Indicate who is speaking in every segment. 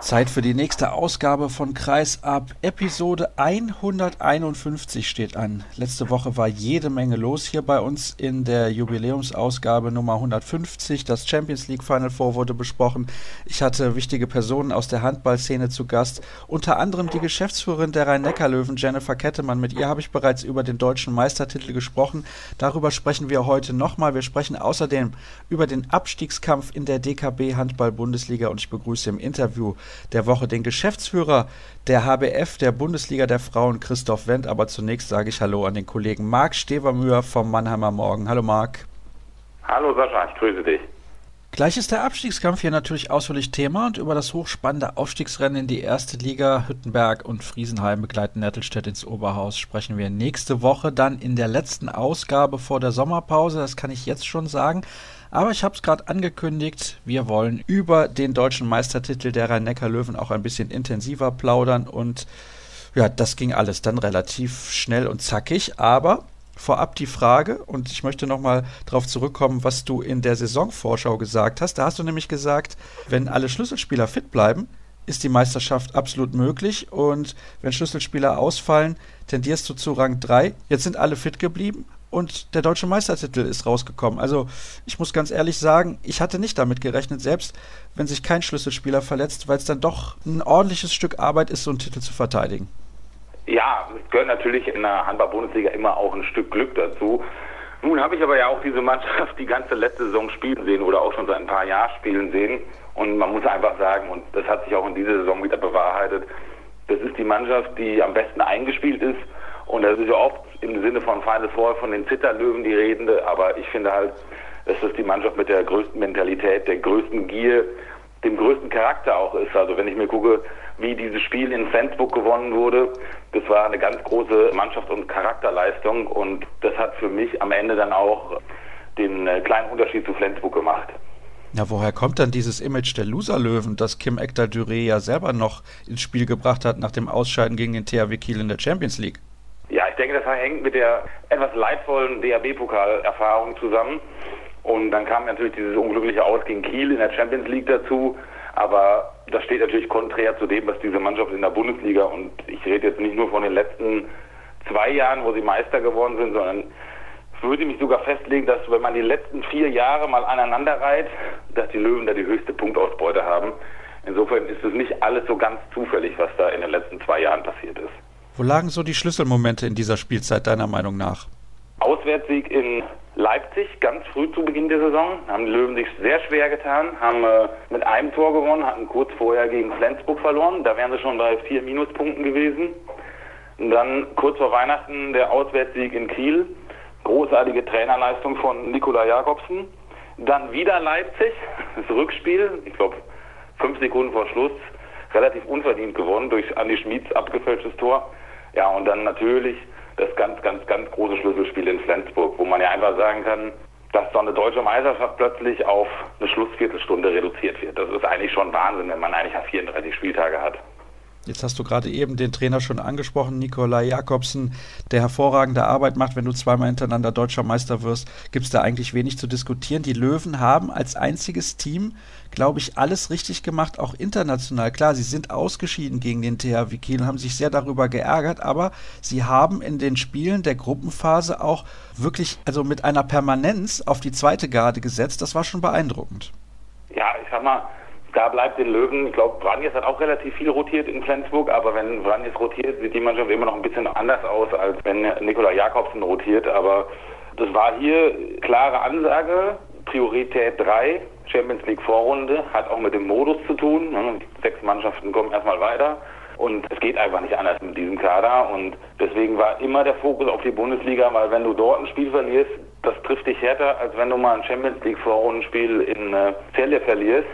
Speaker 1: Zeit für die nächste Ausgabe von Kreis ab. Episode 151 steht an. Letzte Woche war jede Menge los hier bei uns in der Jubiläumsausgabe Nummer 150. Das Champions League Final Four wurde besprochen. Ich hatte wichtige Personen aus der Handballszene zu Gast, unter anderem die Geschäftsführerin der Rhein-Neckar-Löwen, Jennifer Kettemann. Mit ihr habe ich bereits über den deutschen Meistertitel gesprochen. Darüber sprechen wir heute nochmal. Wir sprechen außerdem über den Abstiegskampf in der DKB Handball-Bundesliga und ich begrüße im Interview der Woche den Geschäftsführer der HBF der Bundesliga der Frauen, Christoph Wendt. Aber zunächst sage ich Hallo an den Kollegen Marc Stevermüher vom Mannheimer Morgen. Hallo Marc.
Speaker 2: Hallo Sascha, ich grüße dich.
Speaker 1: Gleich ist der Abstiegskampf hier natürlich ausführlich Thema und über das hochspannende Aufstiegsrennen in die erste Liga Hüttenberg und Friesenheim begleiten Nettelstedt ins Oberhaus sprechen wir nächste Woche dann in der letzten Ausgabe vor der Sommerpause, das kann ich jetzt schon sagen. Aber ich habe es gerade angekündigt, wir wollen über den deutschen Meistertitel der Rhein-Neckar-Löwen auch ein bisschen intensiver plaudern und ja, das ging alles dann relativ schnell und zackig, aber vorab die Frage, und ich möchte nochmal darauf zurückkommen, was du in der Saisonvorschau gesagt hast. Da hast du nämlich gesagt, wenn alle Schlüsselspieler fit bleiben, ist die Meisterschaft absolut möglich. Und wenn Schlüsselspieler ausfallen, tendierst du zu Rang 3. Jetzt sind alle fit geblieben und der deutsche Meistertitel ist rausgekommen. Also ich muss ganz ehrlich sagen, ich hatte nicht damit gerechnet, selbst wenn sich kein Schlüsselspieler verletzt, weil es dann doch ein ordentliches Stück Arbeit ist, so einen Titel zu verteidigen.
Speaker 2: Ja, gehört natürlich in der Handball-Bundesliga immer auch ein Stück Glück dazu. Nun habe ich aber ja auch diese Mannschaft die ganze letzte Saison spielen sehen oder auch schon seit ein paar Jahren spielen sehen. Und man muss einfach sagen, und das hat sich auch in dieser Saison wieder bewahrheitet, das ist die Mannschaft, die am besten eingespielt ist. Und das ist ja oft im Sinne von Final Four von den Zitterlöwen die Redende, aber ich finde halt, dass das die Mannschaft mit der größten Mentalität, der größten Gier, dem größten Charakter auch ist. Also wenn ich mir gucke, wie dieses Spiel in Flensburg gewonnen wurde, das war eine ganz große Mannschaft- und Charakterleistung und das hat für mich am Ende dann auch den äh, kleinen Unterschied zu Flensburg gemacht.
Speaker 1: Ja, woher kommt dann dieses Image der Loserlöwen, das Kim Ekdal-Düré ja selber noch ins Spiel gebracht hat nach dem Ausscheiden gegen den THW Kiel in der Champions League?
Speaker 2: Ja, ich denke, das hängt mit der etwas leidvollen DAB-Pokal-Erfahrung zusammen. Und dann kam natürlich dieses unglückliche Aus gegen Kiel in der Champions League dazu. Aber das steht natürlich konträr zu dem, was diese Mannschaft in der Bundesliga und ich rede jetzt nicht nur von den letzten zwei Jahren, wo sie Meister geworden sind, sondern würde mich sogar festlegen, dass wenn man die letzten vier Jahre mal aneinander reiht, dass die Löwen da die höchste Punktausbeute haben. Insofern ist es nicht alles so ganz zufällig, was da in den letzten zwei Jahren passiert ist.
Speaker 1: Wo lagen so die Schlüsselmomente in dieser Spielzeit deiner Meinung nach?
Speaker 2: Auswärtssieg in Leipzig, ganz früh zu Beginn der Saison, haben die Löwen sich sehr schwer getan, haben äh, mit einem Tor gewonnen, hatten kurz vorher gegen Flensburg verloren, da wären sie schon bei vier Minuspunkten gewesen. Und dann kurz vor Weihnachten der Auswärtssieg in Kiel, großartige Trainerleistung von Nikola Jakobsen. Dann wieder Leipzig, das Rückspiel, ich glaube fünf Sekunden vor Schluss, relativ unverdient gewonnen durch Andi Schmieds abgefälschtes Tor. Ja, und dann natürlich das ganz, ganz, ganz große Schlüsselspiel in Flensburg, wo man ja einfach sagen kann, dass so eine deutsche Meisterschaft plötzlich auf eine Schlussviertelstunde reduziert wird. Das ist eigentlich schon Wahnsinn, wenn man eigentlich 34 Spieltage hat.
Speaker 1: Jetzt hast du gerade eben den Trainer schon angesprochen, Nikolai Jakobsen, der hervorragende Arbeit macht. Wenn du zweimal hintereinander deutscher Meister wirst, gibt es da eigentlich wenig zu diskutieren. Die Löwen haben als einziges Team, glaube ich, alles richtig gemacht, auch international. Klar, sie sind ausgeschieden gegen den THW Kiel und haben sich sehr darüber geärgert, aber sie haben in den Spielen der Gruppenphase auch wirklich, also mit einer Permanenz auf die zweite Garde gesetzt. Das war schon beeindruckend.
Speaker 2: Ja, ich sag mal, da bleibt den Löwen, ich glaube, Vranjes hat auch relativ viel rotiert in Flensburg, aber wenn Vranjes rotiert, sieht die Mannschaft immer noch ein bisschen anders aus, als wenn Nikola Jakobsen rotiert. Aber das war hier klare Ansage, Priorität 3, Champions League Vorrunde, hat auch mit dem Modus zu tun. Ne? Sechs Mannschaften kommen erstmal weiter. Und es geht einfach nicht anders mit diesem Kader. Und deswegen war immer der Fokus auf die Bundesliga, weil wenn du dort ein Spiel verlierst, das trifft dich härter, als wenn du mal ein Champions League Vorrundenspiel in äh, Celle verlierst.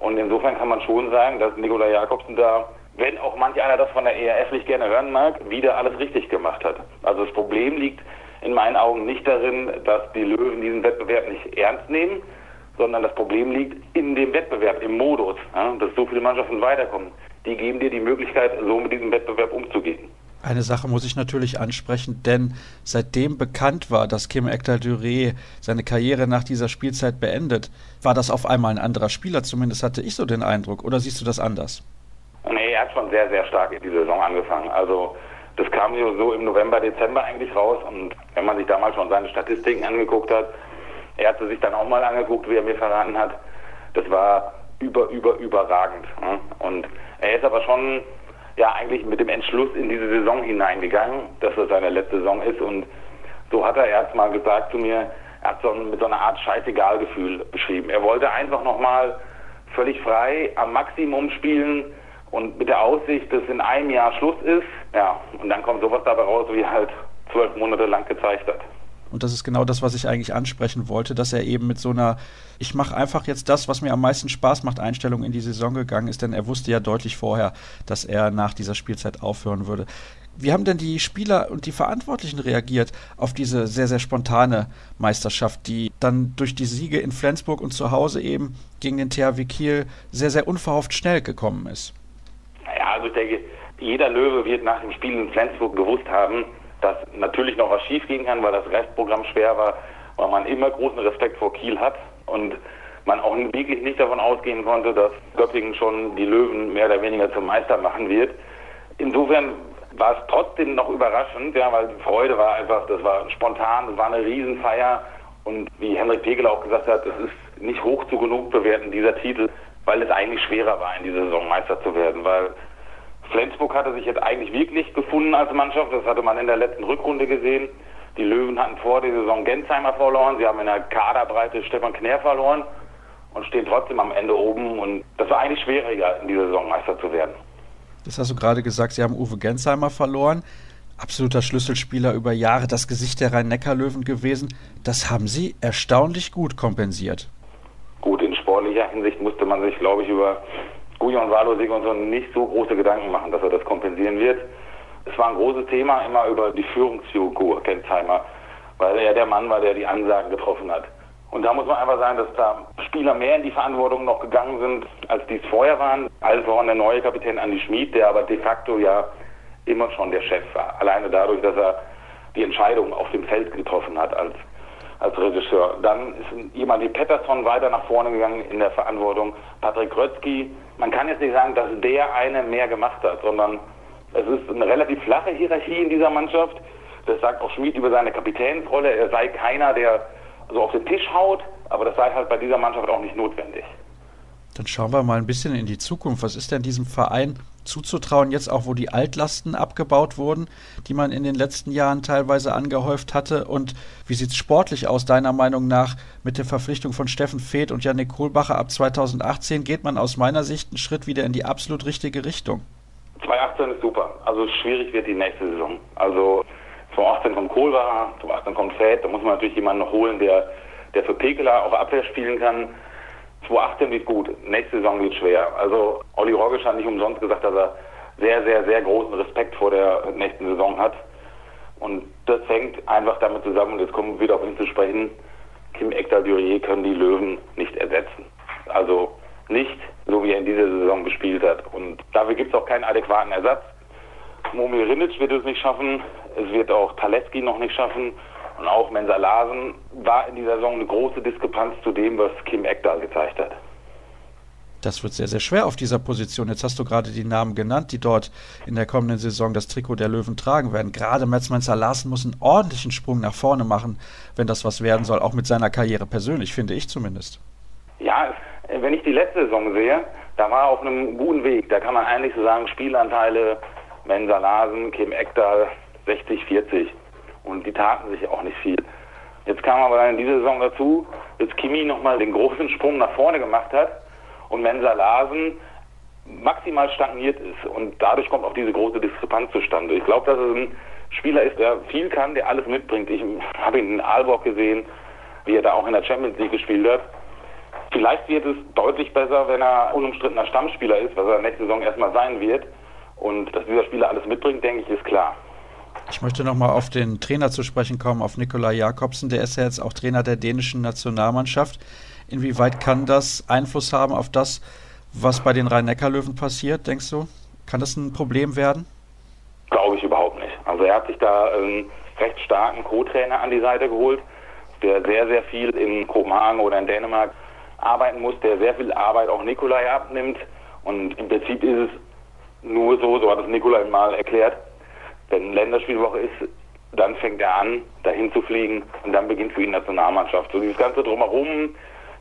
Speaker 2: Und insofern kann man schon sagen, dass Nikola Jakobsen da, wenn auch manch einer das von der ERF nicht gerne hören mag, wieder alles richtig gemacht hat. Also das Problem liegt in meinen Augen nicht darin, dass die Löwen diesen Wettbewerb nicht ernst nehmen, sondern das Problem liegt in dem Wettbewerb, im Modus, ja, dass so viele Mannschaften weiterkommen. Die geben dir die Möglichkeit, so mit diesem Wettbewerb umzugehen.
Speaker 1: Eine Sache muss ich natürlich ansprechen, denn seitdem bekannt war, dass Kim Ekdal-Duré seine Karriere nach dieser Spielzeit beendet, war das auf einmal ein anderer Spieler. Zumindest hatte ich so den Eindruck. Oder siehst du das anders?
Speaker 2: Nee, er hat schon sehr, sehr stark in die Saison angefangen. Also das kam so im November, Dezember eigentlich raus. Und wenn man sich damals schon seine Statistiken angeguckt hat, er hat sie sich dann auch mal angeguckt, wie er mir verraten hat. Das war über, über, überragend. Und er ist aber schon ja eigentlich mit dem Entschluss in diese Saison hineingegangen, dass das seine letzte Saison ist. Und so hat er erst mal gesagt zu mir, er hat so mit so einer Art Scheißegal-Gefühl beschrieben. Er wollte einfach nochmal völlig frei am Maximum spielen und mit der Aussicht, dass in einem Jahr Schluss ist. Ja, und dann kommt sowas dabei raus, wie halt zwölf Monate lang gezeigt hat.
Speaker 1: Und das ist genau das, was ich eigentlich ansprechen wollte, dass er eben mit so einer, ich mache einfach jetzt das, was mir am meisten Spaß macht, Einstellung in die Saison gegangen ist, denn er wusste ja deutlich vorher, dass er nach dieser Spielzeit aufhören würde. Wie haben denn die Spieler und die Verantwortlichen reagiert auf diese sehr, sehr spontane Meisterschaft, die dann durch die Siege in Flensburg und zu Hause eben gegen den THW Kiel sehr, sehr unverhofft schnell gekommen ist?
Speaker 2: Ja, also ich denke, jeder Löwe wird nach dem Spiel in Flensburg gewusst haben, dass natürlich noch was schief gehen kann, weil das Restprogramm schwer war, weil man immer großen Respekt vor Kiel hat und man auch wirklich nicht davon ausgehen konnte, dass Göppingen schon die Löwen mehr oder weniger zum Meister machen wird. Insofern war es trotzdem noch überraschend, ja, weil die Freude war einfach, das war spontan, das war eine Riesenfeier und wie Henrik Pegel auch gesagt hat, es ist nicht hoch zu genug bewerten, dieser Titel, weil es eigentlich schwerer war, in dieser Saison Meister zu werden, weil Flensburg hatte sich jetzt eigentlich wirklich gefunden als Mannschaft. Das hatte man in der letzten Rückrunde gesehen. Die Löwen hatten vor der Saison Gensheimer verloren. Sie haben in der Kaderbreite Stefan Knär verloren und stehen trotzdem am Ende oben. Und das war eigentlich schwieriger, in dieser Saison Meister zu werden.
Speaker 1: Das hast du gerade gesagt. Sie haben Uwe Gensheimer verloren. Absoluter Schlüsselspieler über Jahre, das Gesicht der Rhein-Neckar-Löwen gewesen. Das haben Sie erstaunlich gut kompensiert.
Speaker 2: Gut, in sportlicher Hinsicht musste man sich, glaube ich, über Gujon Walosig und so nicht so große Gedanken machen, dass er das kompensieren wird. Es war ein großes Thema immer über die Führungsfigur Gensheimer, weil er der Mann war, der die Ansagen getroffen hat. Und da muss man einfach sagen, dass da Spieler mehr in die Verantwortung noch gegangen sind, als dies vorher waren. Also voran der neue Kapitän Andi Schmid, der aber de facto ja immer schon der Chef war. Alleine dadurch, dass er die Entscheidung auf dem Feld getroffen hat als als Regisseur. Dann ist jemand wie Pettersson weiter nach vorne gegangen in der Verantwortung. Patrick Rötzky. Man kann jetzt nicht sagen, dass der eine mehr gemacht hat, sondern es ist eine relativ flache Hierarchie in dieser Mannschaft. Das sagt auch Schmid über seine Kapitänsrolle. Er sei keiner, der so auf den Tisch haut, aber das sei halt bei dieser Mannschaft auch nicht notwendig.
Speaker 1: Dann schauen wir mal ein bisschen in die Zukunft. Was ist denn diesem Verein zuzutrauen, jetzt auch wo die Altlasten abgebaut wurden, die man in den letzten Jahren teilweise angehäuft hatte? Und wie sieht es sportlich aus, deiner Meinung nach, mit der Verpflichtung von Steffen Feeth und Janik Kohlbacher ab 2018? Geht man aus meiner Sicht einen Schritt wieder in die absolut richtige Richtung?
Speaker 2: 2018 ist super. Also schwierig wird die nächste Saison. Also 2018 kommt Kohlbacher, 2018 kommt Feeth. Da muss man natürlich jemanden noch holen, der, der für Pekela auch Abwehr spielen kann. 2018 wird gut, nächste Saison wird schwer. Also Olli Rogisch hat nicht umsonst gesagt, dass er sehr, sehr, sehr großen Respekt vor der nächsten Saison hat. Und das hängt einfach damit zusammen, und jetzt kommen wir wieder auf ihn zu sprechen, Kim Ekdal-Durier können die Löwen nicht ersetzen. Also nicht so, wie er in dieser Saison gespielt hat. Und dafür gibt es auch keinen adäquaten Ersatz. Momir Rinic wird es nicht schaffen, es wird auch Taleski noch nicht schaffen. Und auch Mensa Larsen war in dieser Saison eine große Diskrepanz zu dem, was Kim Ekdal gezeigt hat.
Speaker 1: Das wird sehr, sehr schwer auf dieser Position. Jetzt hast du gerade die Namen genannt, die dort in der kommenden Saison das Trikot der Löwen tragen werden. Gerade Metz Larsen muss einen ordentlichen Sprung nach vorne machen, wenn das was werden soll, auch mit seiner Karriere persönlich, finde ich zumindest.
Speaker 2: Ja, wenn ich die letzte Saison sehe, da war er auf einem guten Weg. Da kann man eigentlich so sagen, Spielanteile Mensa Larsen, Kim Ekdal 60, 40 und die taten sich auch nicht viel. Jetzt kam aber dann in dieser Saison dazu, dass Kimi nochmal den großen Sprung nach vorne gemacht hat und Mensa Larsen maximal stagniert ist und dadurch kommt auch diese große Diskrepanz zustande. Ich glaube, dass es ein Spieler ist, der viel kann, der alles mitbringt. Ich habe ihn in Aalborg gesehen, wie er da auch in der Champions League gespielt hat. Vielleicht wird es deutlich besser, wenn er unumstrittener Stammspieler ist, was er nächste Saison erstmal sein wird. Und dass dieser Spieler alles mitbringt, denke ich, ist klar.
Speaker 1: Ich möchte nochmal auf den Trainer zu sprechen kommen, auf Nikolai Jakobsen. Der ist ja jetzt auch Trainer der dänischen Nationalmannschaft. Inwieweit kann das Einfluss haben auf das, was bei den Rhein-Neckar-Löwen passiert, denkst du? Kann das ein Problem werden?
Speaker 2: Glaube ich überhaupt nicht. Also er hat sich da einen recht starken Co-Trainer an die Seite geholt, der sehr, sehr viel in Kopenhagen oder in Dänemark arbeiten muss, der sehr viel Arbeit auch Nikolai abnimmt. Und im Prinzip ist es nur so, so hat es Nikolai mal erklärt, wenn Länderspielwoche ist, dann fängt er an, dahin zu fliegen und dann beginnt für ihn Nationalmannschaft. So dieses ganze Drumherum,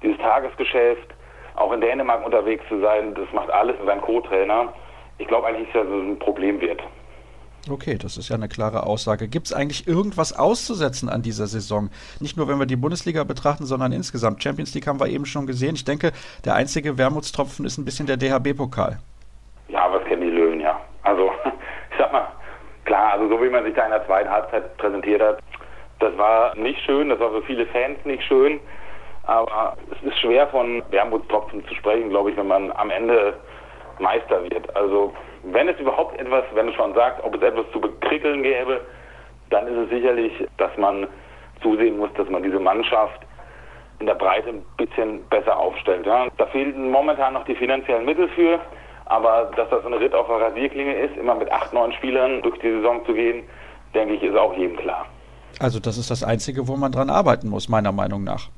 Speaker 2: dieses Tagesgeschäft, auch in Dänemark unterwegs zu sein, das macht alles sein Co-Trainer. Ich glaube eigentlich, dass das ein Problem wird.
Speaker 1: Okay, das ist ja eine klare Aussage. Gibt es eigentlich irgendwas auszusetzen an dieser Saison? Nicht nur, wenn wir die Bundesliga betrachten, sondern insgesamt. Champions League haben wir eben schon gesehen. Ich denke, der einzige Wermutstropfen ist ein bisschen der DHB-Pokal.
Speaker 2: Ja, was kennen die Löwen, ja. Also, ich sag mal, klar, also so wie man sich da in der zweiten Halbzeit präsentiert hat, das war nicht schön, das war für viele Fans nicht schön. Aber es ist schwer von Wermutstropfen zu sprechen, glaube ich, wenn man am Ende Meister wird. Also wenn es überhaupt etwas, wenn du schon sagst, ob es etwas zu bekrickeln gäbe, dann ist es sicherlich, dass man zusehen muss, dass man diese Mannschaft in der Breite ein bisschen besser aufstellt. Ja. Da fehlen momentan noch die finanziellen Mittel für, aber dass das ein Ritt auf der Rasierklinge ist, immer mit acht, neun Spielern durch die Saison zu gehen, denke ich, ist auch jedem klar.
Speaker 1: Also das ist das Einzige, wo man dran arbeiten muss, meiner Meinung nach.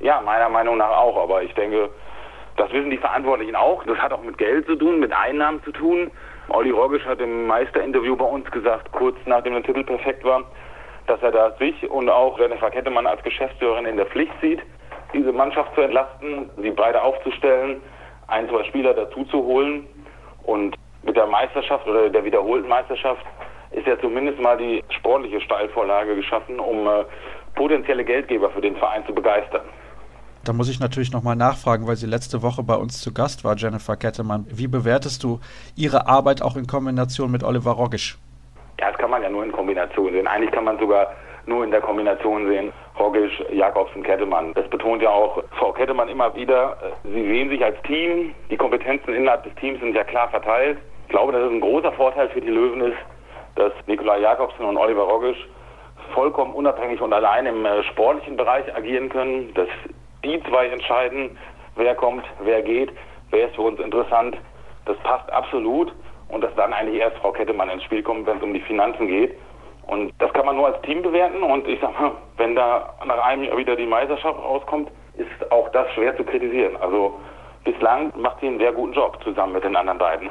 Speaker 2: Ja, meiner Meinung nach auch, aber ich denke, das wissen die Verantwortlichen auch. Das hat auch mit Geld zu tun, mit Einnahmen zu tun. Olli Rogisch hat im Meisterinterview bei uns gesagt, kurz nachdem der Titel perfekt war, dass er da sich und auch Jennifer Kettemann als Geschäftsführerin in der Pflicht sieht, diese Mannschaft zu entlasten, sie beide aufzustellen, ein, zwei Spieler dazu zu holen. Und mit der Meisterschaft oder der wiederholten Meisterschaft ist ja zumindest mal die sportliche Steilvorlage geschaffen, um äh, potenzielle Geldgeber für den Verein zu begeistern.
Speaker 1: Da muss ich natürlich nochmal nachfragen, weil sie letzte Woche bei uns zu Gast war, Jennifer Kettemann. Wie bewertest du ihre Arbeit auch in Kombination mit Oliver Rogisch?
Speaker 2: Ja, das kann man ja nur in Kombination sehen. Eigentlich kann man sogar nur in der Kombination sehen, Rogisch, Jakobsen, Kettemann. Das betont ja auch Frau Kettemann immer wieder. Sie sehen sich als Team. Die Kompetenzen innerhalb des Teams sind ja klar verteilt. Ich glaube, dass es ein großer Vorteil für die Löwen ist, dass Nikolai Jakobsen und Oliver Rogisch vollkommen unabhängig und allein im äh, sportlichen Bereich agieren können, dass die zwei entscheiden, wer kommt, wer geht, wer ist für uns interessant. Das passt absolut und dass dann eigentlich erst Frau Kettemann ins Spiel kommt, wenn es um die Finanzen geht. Und das kann man nur als Team bewerten und ich sag mal, wenn da nach einem Jahr wieder die Meisterschaft rauskommt, ist auch das schwer zu kritisieren. Also bislang macht sie einen sehr guten Job zusammen mit den anderen beiden.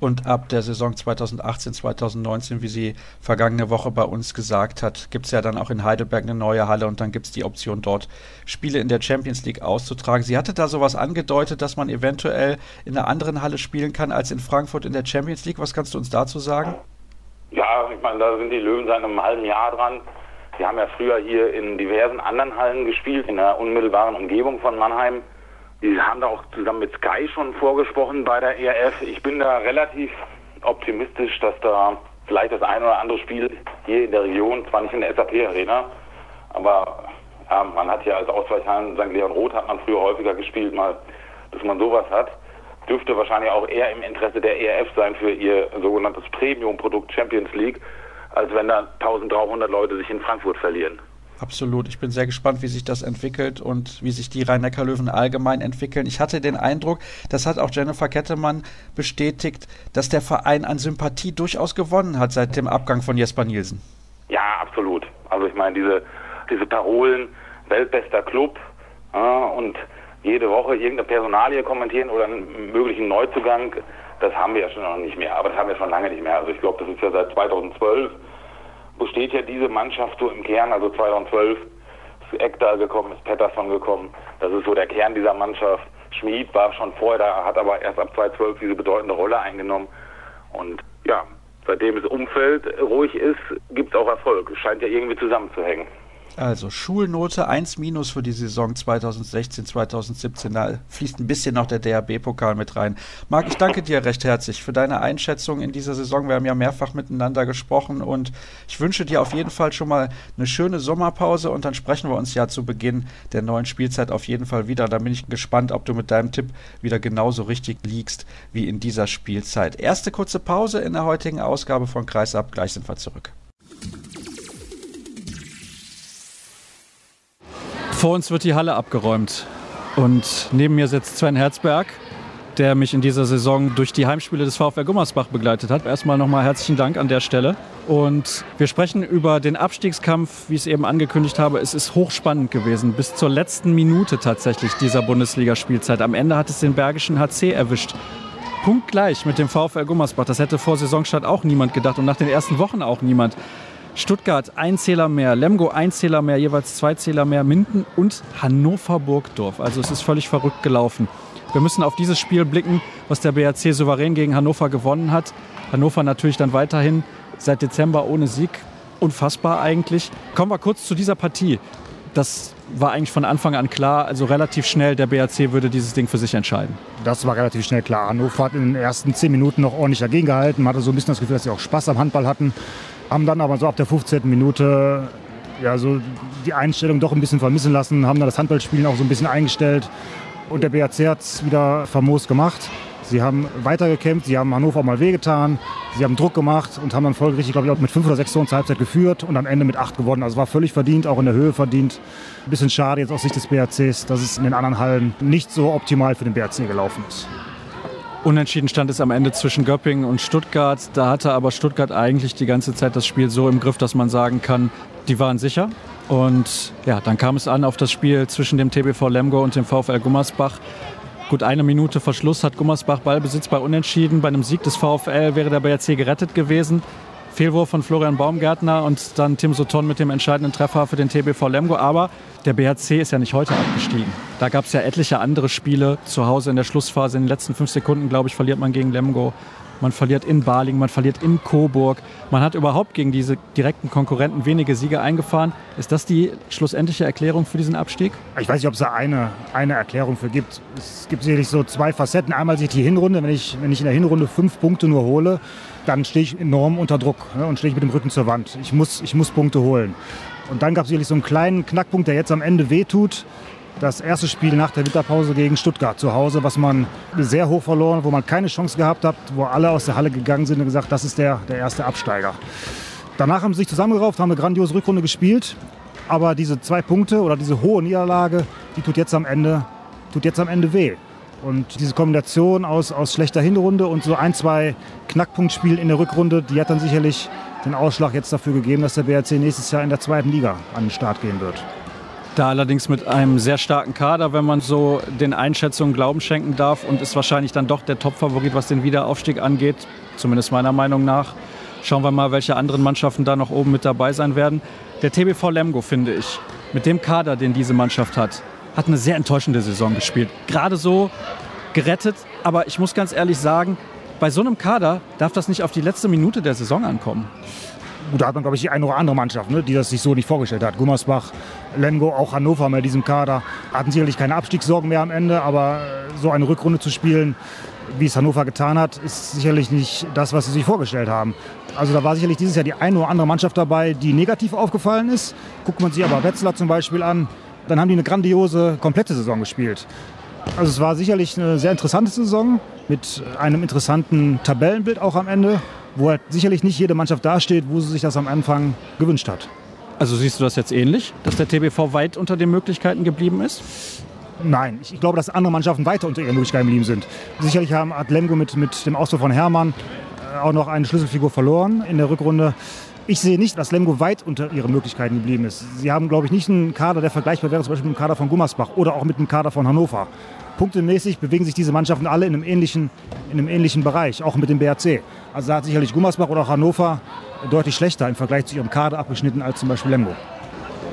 Speaker 1: Und ab der Saison 2018, 2019, wie sie vergangene Woche bei uns gesagt hat, gibt es ja dann auch in Heidelberg eine neue Halle und dann gibt es die Option dort, Spiele in der Champions League auszutragen. Sie hatte da sowas angedeutet, dass man eventuell in einer anderen Halle spielen kann als in Frankfurt in der Champions League. Was kannst du uns dazu sagen?
Speaker 2: Ja, ich meine, da sind die Löwen seit einem halben Jahr dran. Sie haben ja früher hier in diversen anderen Hallen gespielt, in der unmittelbaren Umgebung von Mannheim. Die haben da auch zusammen mit Sky schon vorgesprochen bei der ERF. Ich bin da relativ optimistisch, dass da vielleicht das ein oder andere Spiel hier in der Region, zwar nicht in der SAP-Arena, aber ja, man hat ja als Ausweichhallen St. Leon Roth hat man früher häufiger gespielt, mal, dass man sowas hat. Dürfte wahrscheinlich auch eher im Interesse der ERF sein für ihr sogenanntes Premium-Produkt Champions League, als wenn da 1300 Leute sich in Frankfurt verlieren.
Speaker 1: Absolut. Ich bin sehr gespannt, wie sich das entwickelt und wie sich die Rhein-Neckar-Löwen allgemein entwickeln. Ich hatte den Eindruck, das hat auch Jennifer Kettemann bestätigt, dass der Verein an Sympathie durchaus gewonnen hat seit dem Abgang von Jesper Nielsen.
Speaker 2: Ja, absolut. Also ich meine, diese, diese Parolen, weltbester Club ja, und jede Woche irgendeine Personalie kommentieren oder einen möglichen Neuzugang, das haben wir ja schon noch nicht mehr. Aber das haben wir schon lange nicht mehr. Also ich glaube, das ist ja seit 2012 besteht ja diese Mannschaft so im Kern, also 2012 ist Ekdal gekommen, ist Pettersson gekommen. Das ist so der Kern dieser Mannschaft. Schmid war schon vorher da, hat aber erst ab 2012 diese bedeutende Rolle eingenommen. Und ja, seitdem das Umfeld ruhig ist, gibt es auch Erfolg. Es scheint ja irgendwie zusammenzuhängen.
Speaker 1: Also Schulnote 1 minus für die Saison 2016, 2017. Da fließt ein bisschen noch der DRB-Pokal mit rein. Marc, ich danke dir recht herzlich für deine Einschätzung in dieser Saison. Wir haben ja mehrfach miteinander gesprochen und ich wünsche dir auf jeden Fall schon mal eine schöne Sommerpause und dann sprechen wir uns ja zu Beginn der neuen Spielzeit auf jeden Fall wieder. Da bin ich gespannt, ob du mit deinem Tipp wieder genauso richtig liegst wie in dieser Spielzeit. Erste kurze Pause in der heutigen Ausgabe von Kreisab. Gleich sind wir zurück. Vor uns wird die Halle abgeräumt. Und neben mir sitzt Sven Herzberg, der mich in dieser Saison durch die Heimspiele des VfR Gummersbach begleitet hat. Erstmal nochmal herzlichen Dank an der Stelle. Und wir sprechen über den Abstiegskampf, wie ich es eben angekündigt habe. Es ist hochspannend gewesen, bis zur letzten Minute tatsächlich dieser Bundesligaspielzeit. Am Ende hat es den Bergischen HC erwischt.
Speaker 3: punktgleich mit dem VfL Gummersbach. Das hätte vor Saisonstart auch niemand gedacht und nach den ersten Wochen auch niemand. Stuttgart ein Zähler mehr, Lemgo ein Zähler mehr, jeweils zwei Zähler mehr, Minden und Hannover Burgdorf. Also es ist völlig verrückt gelaufen. Wir müssen auf dieses Spiel blicken, was der BRC souverän gegen Hannover gewonnen hat. Hannover natürlich dann weiterhin seit Dezember ohne Sieg. Unfassbar eigentlich. Kommen wir kurz zu dieser Partie. Das war eigentlich von Anfang an klar, also relativ schnell, der BRC würde dieses Ding für sich entscheiden.
Speaker 4: Das war relativ schnell klar. Hannover hat in den ersten zehn Minuten noch ordentlich dagegen gehalten. Man hatte so ein bisschen das Gefühl, dass sie auch Spaß am Handball hatten. Haben dann aber so ab der 15. Minute ja, so die Einstellung doch ein bisschen vermissen lassen, haben dann das Handballspielen auch so ein bisschen eingestellt. Und der BRC hat es wieder famos gemacht. Sie haben weitergekämpft, sie haben Hannover mal wehgetan, sie haben Druck gemacht und haben dann folgerichtig, glaube ich, auch mit fünf oder sechs Toren zur Halbzeit geführt und am Ende mit acht gewonnen. Also war völlig verdient, auch in der Höhe verdient. Ein bisschen schade jetzt aus Sicht des BRCs, dass es in den anderen Hallen nicht so optimal für den BRC gelaufen ist.
Speaker 3: Unentschieden stand es am Ende zwischen Göppingen und Stuttgart. Da hatte aber Stuttgart eigentlich die ganze Zeit das Spiel so im Griff, dass man sagen kann, die waren sicher. Und ja, dann kam es an auf das Spiel zwischen dem TBV Lemgo und dem VfL Gummersbach. Gut eine Minute Verschluss hat Gummersbach Ballbesitz bei Unentschieden. Bei einem Sieg des VfL wäre der BRC gerettet gewesen. Fehlwurf von Florian Baumgärtner und dann Tim Soton mit dem entscheidenden Treffer für den TBV Lemgo. Aber der BRC ist ja nicht heute abgestiegen. Da gab es ja etliche andere Spiele zu Hause in der Schlussphase. In den letzten fünf Sekunden, glaube ich, verliert man gegen Lemgo man verliert in Baling, man verliert in Coburg. Man hat überhaupt gegen diese direkten Konkurrenten wenige Siege eingefahren. Ist das die schlussendliche Erklärung für diesen Abstieg?
Speaker 4: Ich weiß nicht, ob es da eine, eine Erklärung für gibt. Es gibt sicherlich so zwei Facetten. Einmal sich die Hinrunde, wenn ich, wenn ich in der Hinrunde fünf Punkte nur hole, dann stehe ich enorm unter Druck ne, und stehe ich mit dem Rücken zur Wand. Ich muss, ich muss Punkte holen. Und dann gab es sicherlich so einen kleinen Knackpunkt, der jetzt am Ende wehtut das erste Spiel nach der Winterpause gegen Stuttgart zu Hause, was man sehr hoch verloren, wo man keine Chance gehabt hat, wo alle aus der Halle gegangen sind und gesagt, das ist der, der erste Absteiger. Danach haben sie sich zusammengerauft, haben eine grandiose Rückrunde gespielt, aber diese zwei Punkte oder diese hohe Niederlage, die tut jetzt am Ende, tut jetzt am Ende weh. Und diese Kombination aus, aus schlechter Hinrunde und so ein, zwei Knackpunktspielen in der Rückrunde, die hat dann sicherlich den Ausschlag jetzt dafür gegeben, dass der BRC nächstes Jahr in der zweiten Liga an den Start gehen wird.
Speaker 3: Da allerdings mit einem sehr starken Kader, wenn man so den Einschätzungen Glauben schenken darf und ist wahrscheinlich dann doch der Topfavorit, was den Wiederaufstieg angeht, zumindest meiner Meinung nach. Schauen wir mal, welche anderen Mannschaften da noch oben mit dabei sein werden. Der TBV Lemgo, finde ich, mit dem Kader, den diese Mannschaft hat, hat eine sehr enttäuschende Saison gespielt. Gerade so gerettet, aber ich muss ganz ehrlich sagen, bei so einem Kader darf das nicht auf die letzte Minute der Saison ankommen
Speaker 4: gut, da hat man, glaube ich, die eine oder andere Mannschaft, ne, die das sich so nicht vorgestellt hat. Gummersbach, Lemgo, auch Hannover mit diesem Kader hatten sicherlich keine Abstiegssorgen mehr am Ende, aber äh, so eine Rückrunde zu spielen, wie es Hannover getan hat, ist sicherlich nicht das, was sie sich vorgestellt haben. Also da war sicherlich dieses Jahr die eine oder andere Mannschaft dabei, die negativ aufgefallen ist. Guckt man sich aber Wetzlar zum Beispiel an, dann haben die eine grandiose, komplette Saison gespielt. Also es war sicherlich eine sehr interessante Saison mit einem interessanten Tabellenbild auch am Ende wo halt sicherlich nicht jede Mannschaft dasteht, wo sie sich das am Anfang gewünscht hat.
Speaker 3: Also siehst du das jetzt ähnlich, dass der TBV weit unter den Möglichkeiten geblieben ist?
Speaker 4: Nein, ich glaube, dass andere Mannschaften weiter unter ihren Möglichkeiten geblieben sind. Sicherlich haben, hat Lemgo mit, mit dem Ausfall von Hermann äh, auch noch eine Schlüsselfigur verloren in der Rückrunde. Ich sehe nicht, dass Lemgo weit unter ihren Möglichkeiten geblieben ist. Sie haben, glaube ich, nicht einen Kader, der vergleichbar wäre zum Beispiel mit dem Kader von Gummersbach oder auch mit dem Kader von Hannover. Punktemäßig bewegen sich diese Mannschaften alle in einem ähnlichen, in einem ähnlichen Bereich, auch mit dem BRC. Also da hat sicherlich Gummersbach oder auch Hannover deutlich schlechter im Vergleich zu ihrem Kader abgeschnitten als zum Beispiel Lemgo.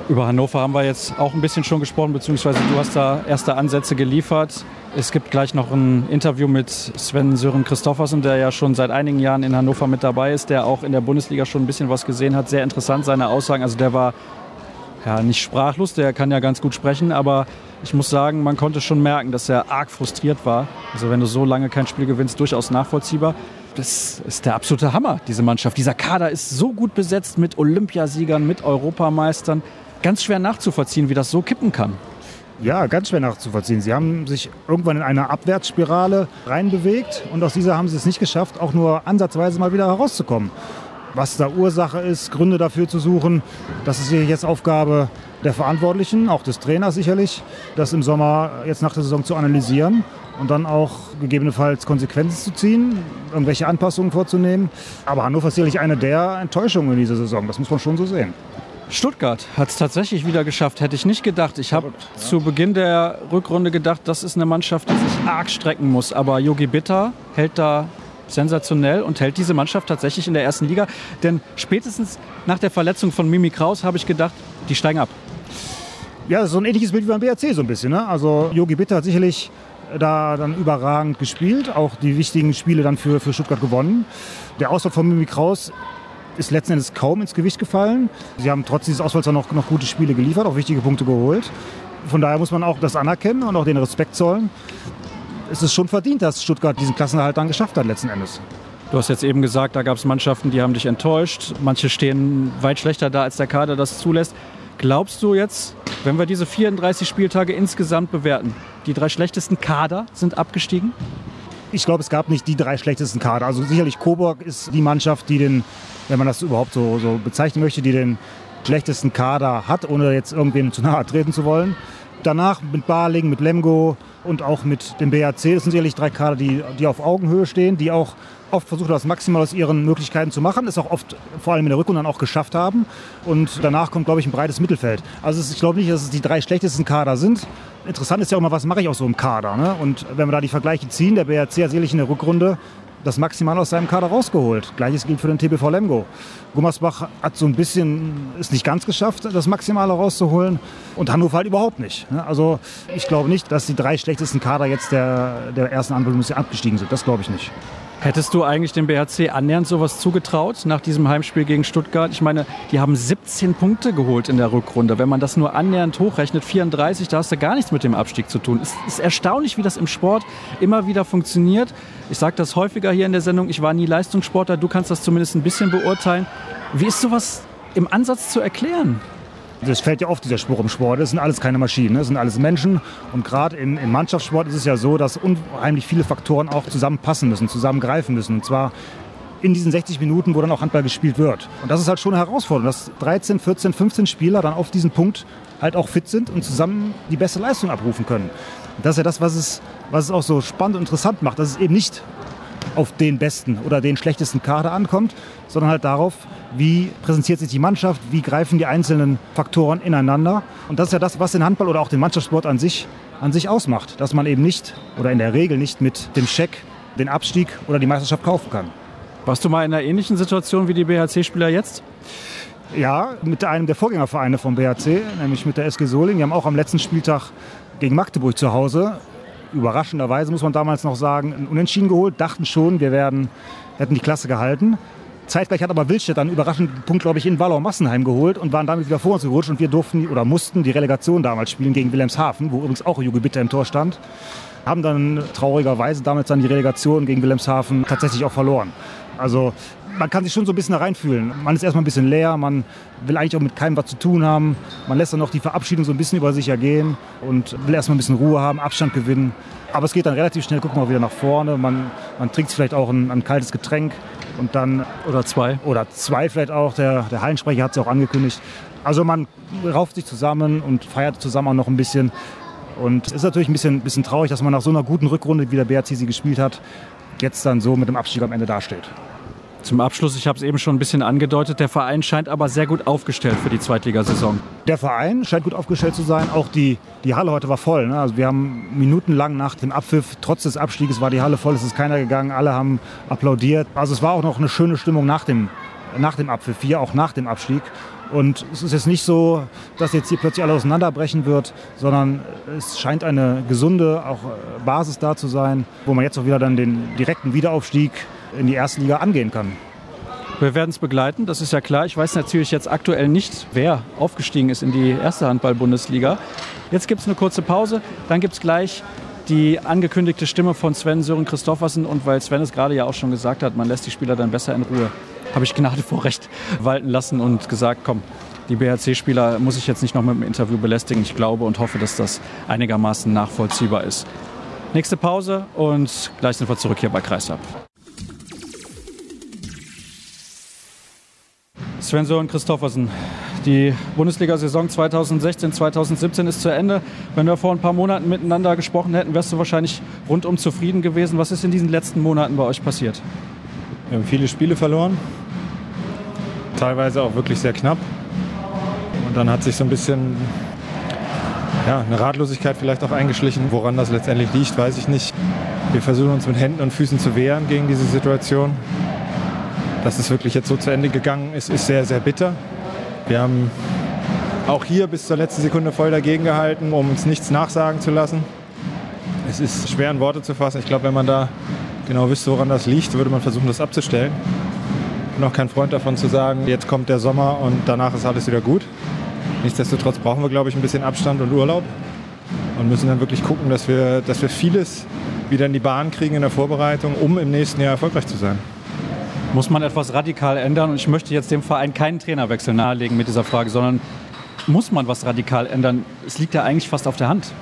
Speaker 3: Über Hannover haben wir jetzt auch ein bisschen schon gesprochen, beziehungsweise du hast da erste Ansätze geliefert. Es gibt gleich noch ein Interview mit Sven Sören Christoffersen, der ja schon seit einigen Jahren in Hannover mit dabei ist, der auch in der Bundesliga schon ein bisschen was gesehen hat. Sehr interessant seine Aussagen. Also der war ja nicht sprachlos, der kann ja ganz gut sprechen, aber ich muss sagen, man konnte schon merken, dass er arg frustriert war. Also wenn du so lange kein Spiel gewinnst, durchaus nachvollziehbar. Das ist der absolute Hammer, diese Mannschaft. Dieser Kader ist so gut besetzt mit Olympiasiegern, mit Europameistern. Ganz schwer nachzuvollziehen, wie das so kippen kann.
Speaker 4: Ja, ganz schwer nachzuvollziehen. Sie haben sich irgendwann in eine Abwärtsspirale reinbewegt und aus dieser haben sie es nicht geschafft, auch nur ansatzweise mal wieder herauszukommen. Was da Ursache ist, Gründe dafür zu suchen, das ist jetzt Aufgabe der Verantwortlichen, auch des Trainers sicherlich, das im Sommer jetzt nach der Saison zu analysieren und dann auch gegebenenfalls Konsequenzen zu ziehen, irgendwelche Anpassungen vorzunehmen. Aber Hannover ist sicherlich eine der Enttäuschungen in dieser Saison, das muss man schon so sehen.
Speaker 3: Stuttgart hat es tatsächlich wieder geschafft. Hätte ich nicht gedacht. Ich habe ja. zu Beginn der Rückrunde gedacht, das ist eine Mannschaft, die sich arg strecken muss. Aber Yogi Bitter hält da sensationell und hält diese Mannschaft tatsächlich in der ersten Liga. Denn spätestens nach der Verletzung von Mimi Kraus habe ich gedacht, die steigen ab.
Speaker 4: Ja, so ein ähnliches Bild wie beim BRC so ein bisschen. Ne? Also Yogi Bitter hat sicherlich da dann überragend gespielt, auch die wichtigen Spiele dann für, für Stuttgart gewonnen. Der Ausfall von Mimi Kraus ist letzten Endes kaum ins Gewicht gefallen. Sie haben trotz dieses Ausfalls auch noch, noch gute Spiele geliefert, auch wichtige Punkte geholt. Von daher muss man auch das anerkennen und auch den Respekt zollen. Es ist schon verdient, dass Stuttgart diesen Klassenerhalt dann geschafft hat letzten Endes.
Speaker 3: Du hast jetzt eben gesagt, da gab es Mannschaften, die haben dich enttäuscht. Manche stehen weit schlechter da, als der Kader das zulässt. Glaubst du jetzt, wenn wir diese 34 Spieltage insgesamt bewerten, die drei schlechtesten Kader sind abgestiegen?
Speaker 4: Ich glaube, es gab nicht die drei schlechtesten Kader. Also sicherlich Coburg ist die Mannschaft, die den, wenn man das überhaupt so, so bezeichnen möchte, die den schlechtesten Kader hat, ohne jetzt irgendwem zu nahe treten zu wollen. Danach mit Barling, mit Lemgo und auch mit dem BAC. Das sind sicherlich drei Kader, die, die auf Augenhöhe stehen, die auch oft versucht, das maximal aus ihren Möglichkeiten zu machen, es auch oft vor allem in der Rückrunde dann auch geschafft haben. Und danach kommt, glaube ich, ein breites Mittelfeld. Also ich glaube nicht, dass es die drei schlechtesten Kader sind. Interessant ist ja auch mal, was mache ich aus so einem Kader. Ne? Und wenn wir da die Vergleiche ziehen, der BRC hat sicherlich in der Rückrunde das Maximal aus seinem Kader rausgeholt. Gleiches gilt für den TBV Lemgo. Gummersbach hat so ein bisschen es nicht ganz geschafft, das Maximale rauszuholen und Hannover halt überhaupt nicht. Ne? Also ich glaube nicht, dass die drei schlechtesten Kader jetzt der, der ersten Anbindung abgestiegen sind. Das glaube ich nicht.
Speaker 3: Hättest du eigentlich dem BHC annähernd sowas zugetraut nach diesem Heimspiel gegen Stuttgart? Ich meine, die haben 17 Punkte geholt in der Rückrunde. Wenn man das nur annähernd hochrechnet, 34, da hast du gar nichts mit dem Abstieg zu tun. Es ist erstaunlich, wie das im Sport immer wieder funktioniert. Ich sage das häufiger hier in der Sendung, ich war nie Leistungssportler, du kannst das zumindest ein bisschen beurteilen. Wie ist sowas im Ansatz zu erklären?
Speaker 4: Das fällt ja oft dieser Spruch im Sport. Das sind alles keine Maschinen, das sind alles Menschen. Und gerade im, im, Mannschaftssport ist es ja so, dass unheimlich viele Faktoren auch zusammenpassen müssen, zusammengreifen müssen. Und zwar in diesen 60 Minuten, wo dann auch Handball gespielt wird. Und das ist halt schon eine Herausforderung, dass 13, 14, 15 Spieler dann auf diesen Punkt halt auch fit sind und zusammen die beste Leistung abrufen können. Und das ist ja das, was es, was es auch so spannend und interessant macht, dass es eben nicht auf den besten oder den schlechtesten Kader ankommt, sondern halt darauf, wie präsentiert sich die Mannschaft, wie greifen die einzelnen Faktoren ineinander. Und das ist ja das, was den Handball oder auch den Mannschaftssport an sich, an sich ausmacht, dass man eben nicht oder in der Regel nicht mit dem Scheck den Abstieg oder die Meisterschaft kaufen kann.
Speaker 3: Warst du mal in einer ähnlichen Situation wie die BHC-Spieler jetzt?
Speaker 4: Ja, mit einem der Vorgängervereine vom BHC, nämlich mit der SG Soling. Die haben auch am letzten Spieltag gegen Magdeburg zu Hause überraschenderweise, muss man damals noch sagen, Unentschieden geholt, dachten schon, wir werden, hätten die Klasse gehalten. Zeitgleich hat aber Wildstedt einen überraschenden Punkt, glaube ich, in Wallau-Massenheim geholt und waren damit wieder vor uns gerutscht und wir durften oder mussten die Relegation damals spielen gegen Wilhelmshaven, wo übrigens auch Juge Bitter im Tor stand. Haben dann traurigerweise damals dann die Relegation gegen Wilhelmshaven tatsächlich auch verloren. Also man kann sich schon so ein bisschen da reinfühlen. Man ist erstmal ein bisschen leer, man will eigentlich auch mit keinem was zu tun haben. Man lässt dann noch die Verabschiedung so ein bisschen über sich ergehen und will erstmal ein bisschen Ruhe haben, Abstand gewinnen. Aber es geht dann relativ schnell, gucken wir wieder nach vorne. Man, man trinkt vielleicht auch ein, ein, kaltes Getränk und dann.
Speaker 3: Oder zwei.
Speaker 4: Oder zwei vielleicht auch. Der, der Hallensprecher hat es auch angekündigt. Also man rauft sich zusammen und feiert zusammen auch noch ein bisschen. Und es ist natürlich ein bisschen, bisschen traurig, dass man nach so einer guten Rückrunde, wie der BRC sie gespielt hat, jetzt dann so mit dem Abstieg am Ende dasteht.
Speaker 3: Zum Abschluss, ich habe es eben schon ein bisschen angedeutet, der Verein scheint aber sehr gut aufgestellt für die Zweitligasaison.
Speaker 4: Der Verein scheint gut aufgestellt zu sein. Auch die, die Halle heute war voll. Ne? Also wir haben minutenlang nach dem Abpfiff, trotz des Abstieges war die Halle voll, es ist keiner gegangen, alle haben applaudiert. Also es war auch noch eine schöne Stimmung nach dem, nach dem Abpfiff, hier auch nach dem Abstieg. Und es ist jetzt nicht so, dass jetzt hier plötzlich alles auseinanderbrechen wird, sondern es scheint eine gesunde auch äh, Basis da zu sein, wo man jetzt auch wieder dann den direkten Wiederaufstieg in die erste Liga angehen kann.
Speaker 3: Wir werden es begleiten, das ist ja klar. Ich weiß natürlich jetzt aktuell nicht, wer aufgestiegen ist in die erste Handball-Bundesliga. Jetzt gibt es eine kurze Pause, dann gibt es gleich die angekündigte Stimme von Sven Sören Christoffersen. Und weil Sven es gerade ja auch schon gesagt hat, man lässt die Spieler dann besser in Ruhe, habe ich Gnade vor Recht walten lassen und gesagt, komm, die BHC-Spieler muss ich jetzt nicht noch mit dem Interview belästigen. Ich glaube und hoffe, dass das einigermaßen nachvollziehbar ist. Nächste Pause und gleich sind wir zurück hier bei Kreisab. Sven Sören Christoffersen. Die Bundesliga-Saison 2016-2017 ist zu Ende. Wenn wir vor ein paar Monaten miteinander gesprochen hätten, wärst du wahrscheinlich rundum zufrieden gewesen. Was ist in diesen letzten Monaten bei euch passiert?
Speaker 5: Wir haben viele Spiele verloren, teilweise auch wirklich sehr knapp. Und dann hat sich so ein bisschen ja, eine Ratlosigkeit vielleicht auch eingeschlichen. Woran das letztendlich liegt, weiß ich nicht. Wir versuchen uns mit Händen und Füßen zu wehren gegen diese Situation. Dass es wirklich jetzt so zu Ende gegangen ist, ist sehr, sehr bitter. Wir haben auch hier bis zur letzten Sekunde voll dagegen gehalten, um uns nichts nachsagen zu lassen. Es ist schwer in Worte zu fassen. Ich glaube, wenn man da genau wüsste, woran das liegt, würde man versuchen, das abzustellen. Ich bin auch kein Freund davon zu sagen, jetzt kommt der Sommer und danach ist alles wieder gut. Nichtsdestotrotz brauchen wir, glaube ich, ein bisschen Abstand und Urlaub und müssen dann wirklich gucken, dass wir, dass wir vieles wieder in die Bahn kriegen in der Vorbereitung, um im nächsten Jahr erfolgreich zu sein.
Speaker 1: Muss man etwas radikal ändern? Und ich möchte jetzt dem Verein keinen Trainerwechsel nahelegen mit dieser Frage, sondern muss man was radikal ändern? Es liegt ja eigentlich fast auf der Hand.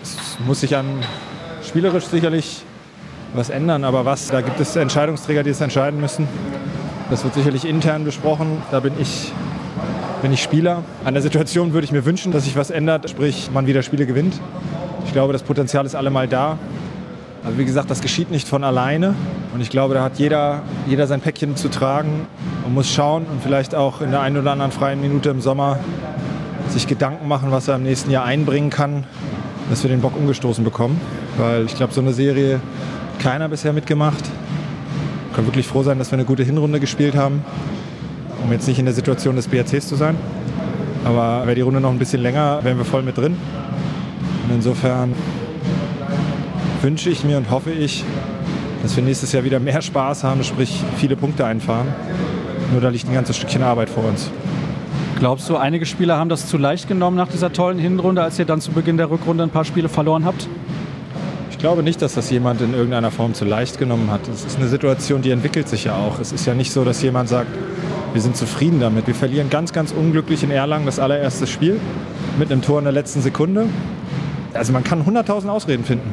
Speaker 5: Es muss sich an spielerisch sicherlich was ändern, aber was, da gibt es Entscheidungsträger, die es entscheiden müssen. Das wird sicherlich intern besprochen. Da bin ich, bin ich Spieler. An der Situation würde ich mir wünschen, dass sich was ändert, sprich man wieder Spiele gewinnt. Ich glaube, das Potenzial ist allemal da. Also wie gesagt, das geschieht nicht von alleine. Und ich glaube, da hat jeder, jeder sein Päckchen zu tragen und muss schauen und vielleicht auch in der einen oder anderen freien Minute im Sommer sich Gedanken machen, was er im nächsten Jahr einbringen kann, dass wir den Bock umgestoßen bekommen. Weil ich glaube, so eine Serie keiner bisher mitgemacht. Ich kann wirklich froh sein, dass wir eine gute Hinrunde gespielt haben, um jetzt nicht in der Situation des BRCs zu sein. Aber wäre die Runde noch ein bisschen länger, wären wir voll mit drin. Und insofern wünsche ich mir und hoffe ich, dass wir nächstes Jahr wieder mehr Spaß haben, sprich viele Punkte einfahren. Nur da liegt ein ganzes Stückchen Arbeit vor uns.
Speaker 1: Glaubst du, einige Spieler haben das zu leicht genommen nach dieser tollen Hinrunde, als ihr dann zu Beginn der Rückrunde ein paar Spiele verloren habt?
Speaker 5: Ich glaube nicht, dass das jemand in irgendeiner Form zu leicht genommen hat. Es ist eine Situation, die entwickelt sich ja auch. Es ist ja nicht so, dass jemand sagt, wir sind zufrieden damit. Wir verlieren ganz, ganz unglücklich in Erlangen das allererste Spiel mit einem Tor in der letzten Sekunde. Also man kann 100.000 Ausreden finden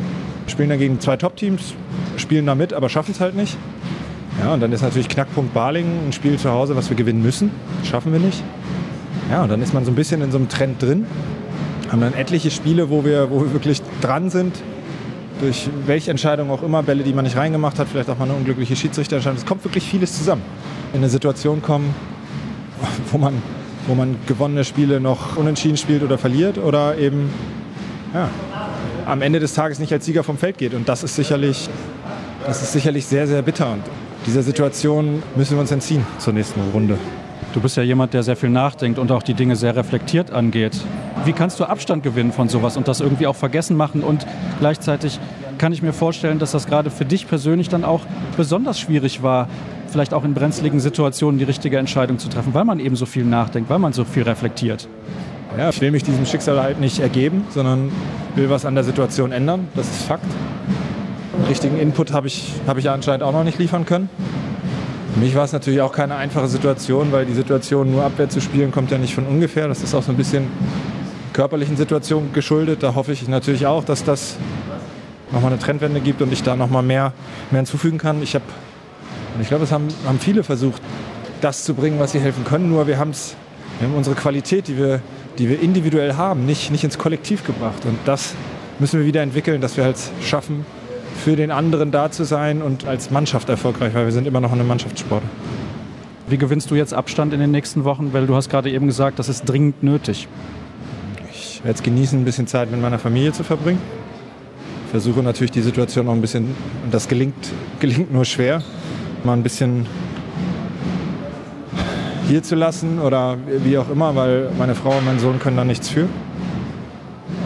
Speaker 5: spielen dagegen zwei Top-Teams, spielen da mit, aber schaffen es halt nicht. Ja, und dann ist natürlich Knackpunkt Balingen ein Spiel zu Hause, was wir gewinnen müssen. schaffen wir nicht. Ja, und dann ist man so ein bisschen in so einem Trend drin. Haben dann etliche Spiele, wo wir, wo wir wirklich dran sind, durch welche Entscheidung auch immer, Bälle, die man nicht reingemacht hat, vielleicht auch mal eine unglückliche Schiedsrichterentscheidung. Es kommt wirklich vieles zusammen. In eine Situation kommen, wo man, wo man gewonnene Spiele noch unentschieden spielt oder verliert oder eben ja, am Ende des Tages nicht als Sieger vom Feld geht. Und das ist sicherlich, das ist sicherlich sehr, sehr bitter. Und dieser Situation müssen wir uns entziehen zur nächsten Runde.
Speaker 1: Du bist ja jemand, der sehr viel nachdenkt und auch die Dinge sehr reflektiert angeht. Wie kannst du Abstand gewinnen von sowas und das irgendwie auch vergessen machen? Und gleichzeitig kann ich mir vorstellen, dass das gerade für dich persönlich dann auch besonders schwierig war, vielleicht auch in brenzligen Situationen die richtige Entscheidung zu treffen, weil man eben so viel nachdenkt, weil man so viel reflektiert.
Speaker 5: Ja, ich will mich diesem Schicksal halt nicht ergeben, sondern will was an der Situation ändern. Das ist Fakt. Richtigen Input habe ich, hab ich anscheinend auch noch nicht liefern können. Für mich war es natürlich auch keine einfache Situation, weil die Situation nur Abwehr zu spielen kommt ja nicht von ungefähr. Das ist auch so ein bisschen körperlichen Situation geschuldet. Da hoffe ich natürlich auch, dass das nochmal eine Trendwende gibt und ich da nochmal mehr, mehr hinzufügen kann. Ich, hab, und ich glaube, es haben, haben viele versucht, das zu bringen, was sie helfen können. Nur wir, wir haben unsere Qualität, die wir die wir individuell haben, nicht, nicht ins Kollektiv gebracht. Und das müssen wir wieder entwickeln, dass wir halt schaffen, für den anderen da zu sein und als Mannschaft erfolgreich, weil wir sind immer noch eine Mannschaftssport.
Speaker 1: Wie gewinnst du jetzt Abstand in den nächsten Wochen? Weil du hast gerade eben gesagt, das ist dringend nötig.
Speaker 5: Ich werde es genießen, ein bisschen Zeit mit meiner Familie zu verbringen. Ich versuche natürlich die Situation noch ein bisschen, und das gelingt, gelingt nur schwer, mal ein bisschen hier zu lassen oder wie auch immer, weil meine Frau und mein Sohn können da nichts für.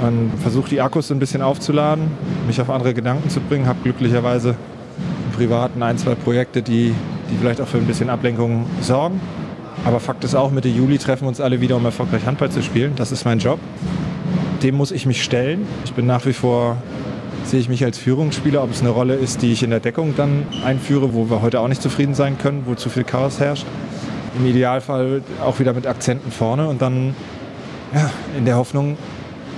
Speaker 5: Und versuche die Akkus ein bisschen aufzuladen, mich auf andere Gedanken zu bringen. Habe glücklicherweise im Privaten ein, zwei Projekte, die, die vielleicht auch für ein bisschen Ablenkung sorgen. Aber Fakt ist auch, Mitte Juli treffen uns alle wieder, um erfolgreich Handball zu spielen. Das ist mein Job. Dem muss ich mich stellen. Ich bin nach wie vor, sehe ich mich als Führungsspieler, ob es eine Rolle ist, die ich in der Deckung dann einführe, wo wir heute auch nicht zufrieden sein können, wo zu viel Chaos herrscht im Idealfall auch wieder mit Akzenten vorne und dann ja, in der Hoffnung,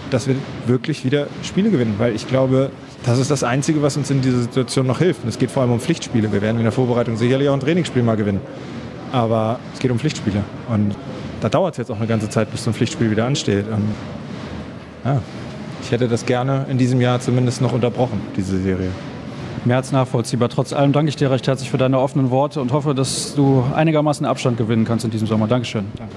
Speaker 5: dass wir wirklich wieder Spiele gewinnen. Weil ich glaube, das ist das Einzige, was uns in dieser Situation noch hilft. Und es geht vor allem um Pflichtspiele. Wir werden in der Vorbereitung sicherlich auch ein Trainingsspiel mal gewinnen. Aber es geht um Pflichtspiele. Und da dauert es jetzt auch eine ganze Zeit, bis so ein Pflichtspiel wieder ansteht. Und ja, ich hätte das gerne in diesem Jahr zumindest noch unterbrochen, diese Serie.
Speaker 1: Mehr als nachvollziehbar. Trotz allem danke ich dir recht herzlich für deine offenen Worte und hoffe, dass du einigermaßen Abstand gewinnen kannst in diesem Sommer. Dankeschön. Danke.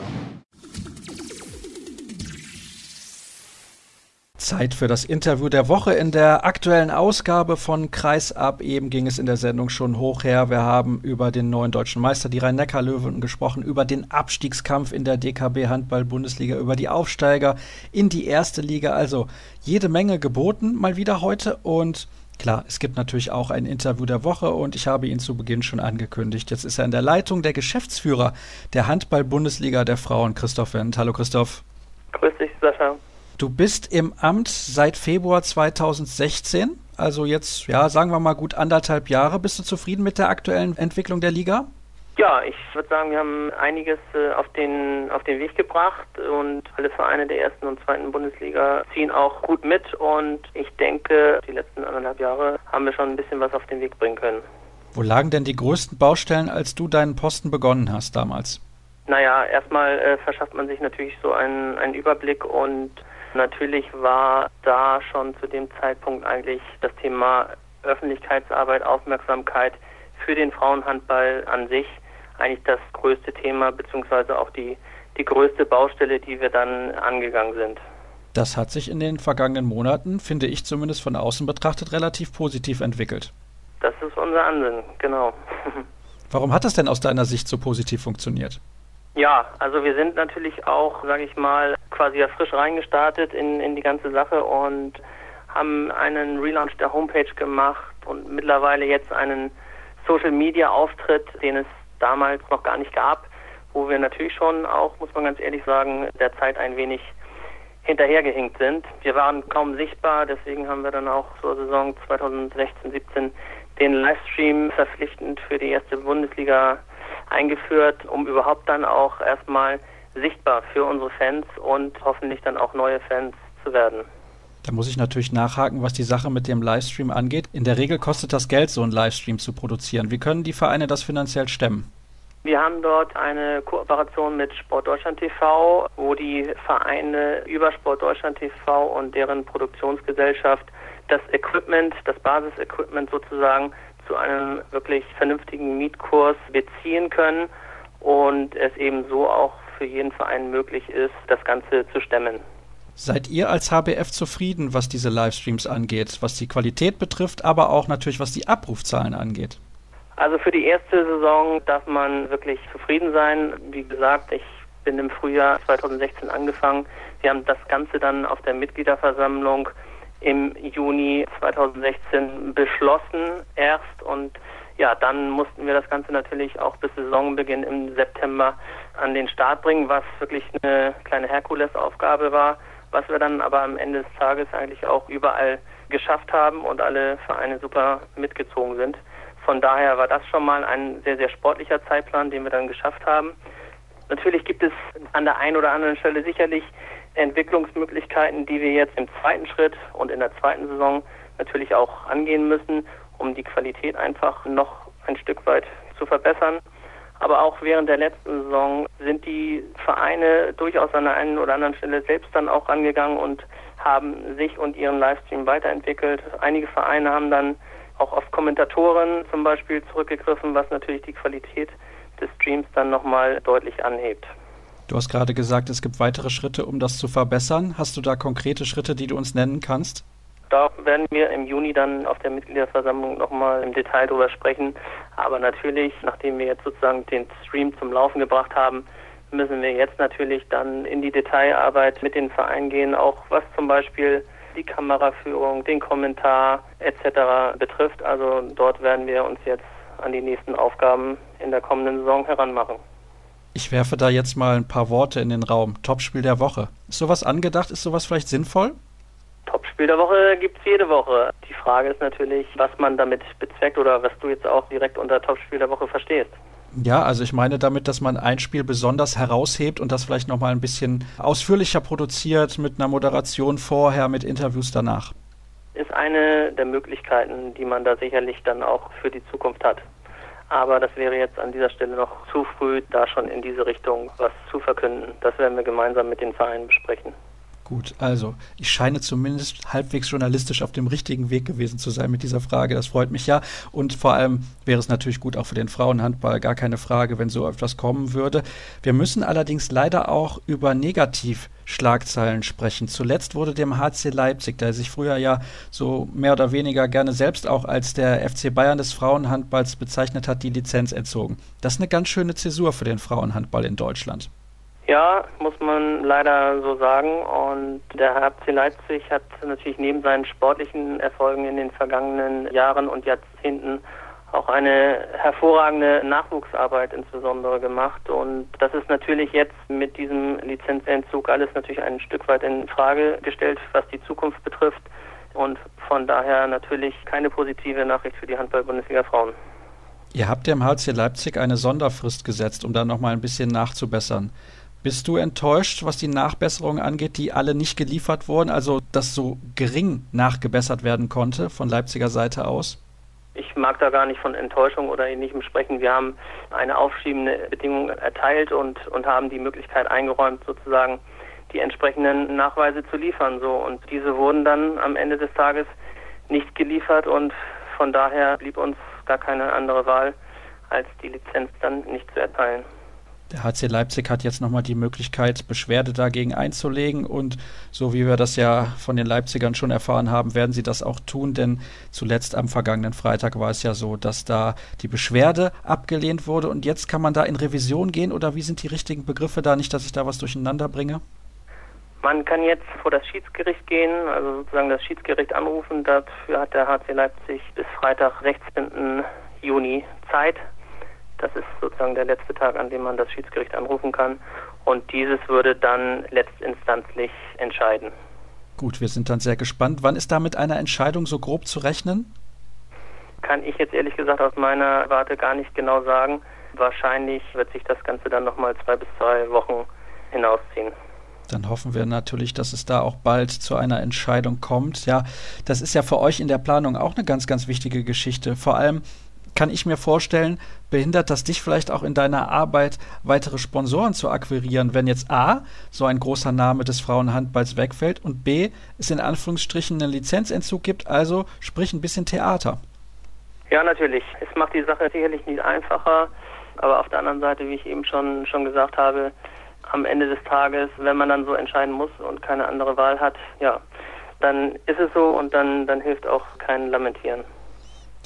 Speaker 1: Zeit für das Interview der Woche. In der aktuellen Ausgabe von Kreisab eben ging es in der Sendung schon hoch her. Wir haben über den neuen deutschen Meister, die Rhein-Neckar-Löwen, gesprochen, über den Abstiegskampf in der DKB Handball-Bundesliga, über die Aufsteiger in die erste Liga. Also jede Menge geboten mal wieder heute und Klar, es gibt natürlich auch ein Interview der Woche und ich habe ihn zu Beginn schon angekündigt. Jetzt ist er in der Leitung der Geschäftsführer der Handball-Bundesliga der Frauen, Christoph Wendt. Hallo Christoph.
Speaker 6: Grüß dich, Sascha.
Speaker 1: Du bist im Amt seit Februar 2016, also jetzt, ja, sagen wir mal gut anderthalb Jahre. Bist du zufrieden mit der aktuellen Entwicklung der Liga?
Speaker 6: Ja, ich würde sagen, wir haben einiges äh, auf den auf den Weg gebracht und alle Vereine der ersten und zweiten Bundesliga ziehen auch gut mit und ich denke, die letzten anderthalb Jahre haben wir schon ein bisschen was auf den Weg bringen können.
Speaker 1: Wo lagen denn die größten Baustellen, als du deinen Posten begonnen hast damals?
Speaker 6: Naja, erstmal äh, verschafft man sich natürlich so einen, einen Überblick und Natürlich war da schon zu dem Zeitpunkt eigentlich das Thema Öffentlichkeitsarbeit, Aufmerksamkeit für den Frauenhandball an sich eigentlich das größte Thema, beziehungsweise auch die, die größte Baustelle, die wir dann angegangen sind.
Speaker 1: Das hat sich in den vergangenen Monaten, finde ich zumindest von außen betrachtet, relativ positiv entwickelt.
Speaker 6: Das ist unser Ansinnen, genau.
Speaker 1: Warum hat das denn aus deiner Sicht so positiv funktioniert?
Speaker 6: Ja, also wir sind natürlich auch, sage ich mal, quasi ja frisch reingestartet in, in die ganze Sache und haben einen Relaunch der Homepage gemacht und mittlerweile jetzt einen Social Media Auftritt, den es damals noch gar nicht gab, wo wir natürlich schon auch, muss man ganz ehrlich sagen, der Zeit ein wenig hinterhergehinkt sind. Wir waren kaum sichtbar, deswegen haben wir dann auch zur Saison 2016-17 den Livestream verpflichtend für die erste Bundesliga eingeführt, um überhaupt dann auch erstmal sichtbar für unsere Fans und hoffentlich dann auch neue Fans zu werden.
Speaker 1: Da muss ich natürlich nachhaken, was die Sache mit dem Livestream angeht. In der Regel kostet das Geld, so einen Livestream zu produzieren. Wie können die Vereine das finanziell stemmen?
Speaker 6: Wir haben dort eine Kooperation mit Sportdeutschland TV, wo die Vereine über Sportdeutschland TV und deren Produktionsgesellschaft das Equipment, das Basisequipment sozusagen zu einem wirklich vernünftigen Mietkurs beziehen können und es eben so auch für jeden Verein möglich ist, das Ganze zu stemmen.
Speaker 1: Seid ihr als HBF zufrieden, was diese Livestreams angeht, was die Qualität betrifft, aber auch natürlich was die Abrufzahlen angeht?
Speaker 6: Also für die erste Saison darf man wirklich zufrieden sein. Wie gesagt, ich bin im Frühjahr 2016 angefangen. Wir haben das Ganze dann auf der Mitgliederversammlung im Juni 2016 beschlossen erst und ja, dann mussten wir das Ganze natürlich auch bis Saisonbeginn im September an den Start bringen, was wirklich eine kleine Herkulesaufgabe war, was wir dann aber am Ende des Tages eigentlich auch überall geschafft haben und alle Vereine super mitgezogen sind. Von daher war das schon mal ein sehr, sehr sportlicher Zeitplan, den wir dann geschafft haben. Natürlich gibt es an der einen oder anderen Stelle sicherlich Entwicklungsmöglichkeiten, die wir jetzt im zweiten Schritt und in der zweiten Saison natürlich auch angehen müssen, um die Qualität einfach noch ein Stück weit zu verbessern. Aber auch während der letzten Saison sind die Vereine durchaus an der einen oder anderen Stelle selbst dann auch angegangen und haben sich und ihren Livestream weiterentwickelt. Einige Vereine haben dann auch auf Kommentatoren zum Beispiel zurückgegriffen, was natürlich die Qualität des Streams dann nochmal deutlich anhebt.
Speaker 1: Du hast gerade gesagt, es gibt weitere Schritte, um das zu verbessern. Hast du da konkrete Schritte, die du uns nennen kannst?
Speaker 6: Da werden wir im Juni dann auf der Mitgliederversammlung nochmal im Detail drüber sprechen. Aber natürlich, nachdem wir jetzt sozusagen den Stream zum Laufen gebracht haben, müssen wir jetzt natürlich dann in die Detailarbeit mit den Vereinen gehen, auch was zum Beispiel die Kameraführung, den Kommentar etc. betrifft. Also dort werden wir uns jetzt an die nächsten Aufgaben in der kommenden Saison heranmachen.
Speaker 1: Ich werfe da jetzt mal ein paar Worte in den Raum. Topspiel der Woche. Ist sowas angedacht? Ist sowas vielleicht sinnvoll?
Speaker 6: Topspiel der Woche gibt es jede Woche. Die Frage ist natürlich, was man damit bezweckt oder was du jetzt auch direkt unter Topspiel der Woche verstehst.
Speaker 1: Ja, also ich meine damit, dass man ein Spiel besonders heraushebt und das vielleicht nochmal ein bisschen ausführlicher produziert mit einer Moderation vorher, mit Interviews danach.
Speaker 6: Ist eine der Möglichkeiten, die man da sicherlich dann auch für die Zukunft hat. Aber das wäre jetzt an dieser Stelle noch zu früh, da schon in diese Richtung was zu verkünden. Das werden wir gemeinsam mit den Vereinen besprechen.
Speaker 1: Gut, also ich scheine zumindest halbwegs journalistisch auf dem richtigen Weg gewesen zu sein mit dieser Frage. Das freut mich ja. Und vor allem wäre es natürlich gut auch für den Frauenhandball, gar keine Frage, wenn so etwas kommen würde. Wir müssen allerdings leider auch über Negativschlagzeilen sprechen. Zuletzt wurde dem HC Leipzig, der sich früher ja so mehr oder weniger gerne selbst auch als der FC Bayern des Frauenhandballs bezeichnet hat, die Lizenz entzogen. Das ist eine ganz schöne Zäsur für den Frauenhandball in Deutschland.
Speaker 6: Ja, muss man leider so sagen. Und der HFC Leipzig hat natürlich neben seinen sportlichen Erfolgen in den vergangenen Jahren und Jahrzehnten auch eine hervorragende Nachwuchsarbeit insbesondere gemacht. Und das ist natürlich jetzt mit diesem Lizenzentzug alles natürlich ein Stück weit in Frage gestellt, was die Zukunft betrifft. Und von daher natürlich keine positive Nachricht für die Handball-Bundesliga Frauen.
Speaker 1: Ihr habt ja im HC Leipzig eine Sonderfrist gesetzt, um da nochmal ein bisschen nachzubessern. Bist du enttäuscht, was die Nachbesserungen angeht, die alle nicht geliefert wurden, also dass so gering nachgebessert werden konnte von Leipziger Seite aus?
Speaker 6: Ich mag da gar nicht von Enttäuschung oder ähnlichem sprechen. Wir haben eine aufschiebende Bedingung erteilt und, und haben die Möglichkeit eingeräumt, sozusagen die entsprechenden Nachweise zu liefern. So. Und diese wurden dann am Ende des Tages nicht geliefert und von daher blieb uns gar keine andere Wahl, als die Lizenz dann nicht zu erteilen.
Speaker 1: Der HC Leipzig hat jetzt nochmal die Möglichkeit, Beschwerde dagegen einzulegen und so wie wir das ja von den Leipzigern schon erfahren haben, werden sie das auch tun, denn zuletzt am vergangenen Freitag war es ja so, dass da die Beschwerde abgelehnt wurde und jetzt kann man da in Revision gehen oder wie sind die richtigen Begriffe da, nicht, dass ich da was durcheinander bringe?
Speaker 6: Man kann jetzt vor das Schiedsgericht gehen, also sozusagen das Schiedsgericht anrufen. Dafür hat der HC Leipzig bis Freitag, 16. Juni Zeit. Das ist sozusagen der letzte Tag, an dem man das Schiedsgericht anrufen kann. Und dieses würde dann letztinstanzlich entscheiden.
Speaker 1: Gut, wir sind dann sehr gespannt. Wann ist da mit einer Entscheidung so grob zu rechnen?
Speaker 6: Kann ich jetzt ehrlich gesagt aus meiner Warte gar nicht genau sagen. Wahrscheinlich wird sich das Ganze dann nochmal zwei bis zwei Wochen hinausziehen.
Speaker 1: Dann hoffen wir natürlich, dass es da auch bald zu einer Entscheidung kommt. Ja, das ist ja für euch in der Planung auch eine ganz, ganz wichtige Geschichte. Vor allem, kann ich mir vorstellen, behindert das dich vielleicht auch in deiner Arbeit, weitere Sponsoren zu akquirieren, wenn jetzt A, so ein großer Name des Frauenhandballs wegfällt und B, es in Anführungsstrichen einen Lizenzentzug gibt, also sprich ein bisschen Theater.
Speaker 6: Ja, natürlich. Es macht die Sache sicherlich nicht einfacher, aber auf der anderen Seite, wie ich eben schon, schon gesagt habe, am Ende des Tages, wenn man dann so entscheiden muss und keine andere Wahl hat, ja, dann ist es so und dann, dann hilft auch kein Lamentieren.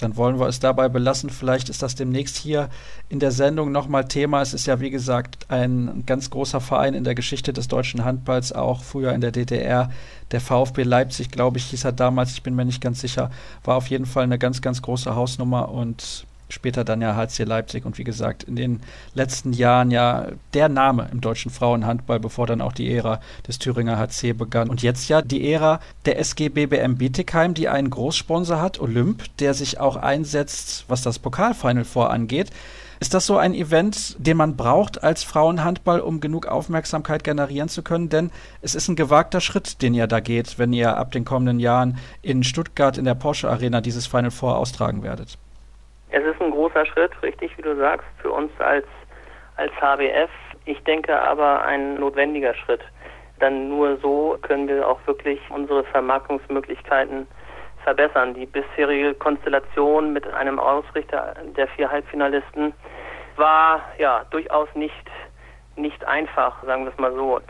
Speaker 1: Dann wollen wir es dabei belassen. Vielleicht ist das demnächst hier in der Sendung nochmal Thema. Es ist ja, wie gesagt, ein ganz großer Verein in der Geschichte des deutschen Handballs, auch früher in der DDR. Der VfB Leipzig, glaube ich, hieß er damals, ich bin mir nicht ganz sicher, war auf jeden Fall eine ganz, ganz große Hausnummer und später dann ja HC Leipzig und wie gesagt in den letzten Jahren ja der Name im deutschen Frauenhandball, bevor dann auch die Ära des Thüringer HC begann. Und jetzt ja die Ära der SG BBM Bietigheim, die einen Großsponsor hat, Olymp, der sich auch einsetzt, was das Pokalfinal vorangeht. Ist das so ein Event, den man braucht als Frauenhandball, um genug Aufmerksamkeit generieren zu können? Denn es ist ein gewagter Schritt, den ihr da geht, wenn ihr ab den kommenden Jahren in Stuttgart in der Porsche Arena dieses Final Four austragen werdet.
Speaker 6: Es ist ein großer Schritt, richtig, wie du sagst, für uns als, als HBF. Ich denke aber ein notwendiger Schritt. Dann nur so können wir auch wirklich unsere Vermarktungsmöglichkeiten verbessern. Die bisherige Konstellation mit einem Ausrichter der vier Halbfinalisten war ja durchaus nicht, nicht einfach, sagen wir es mal so.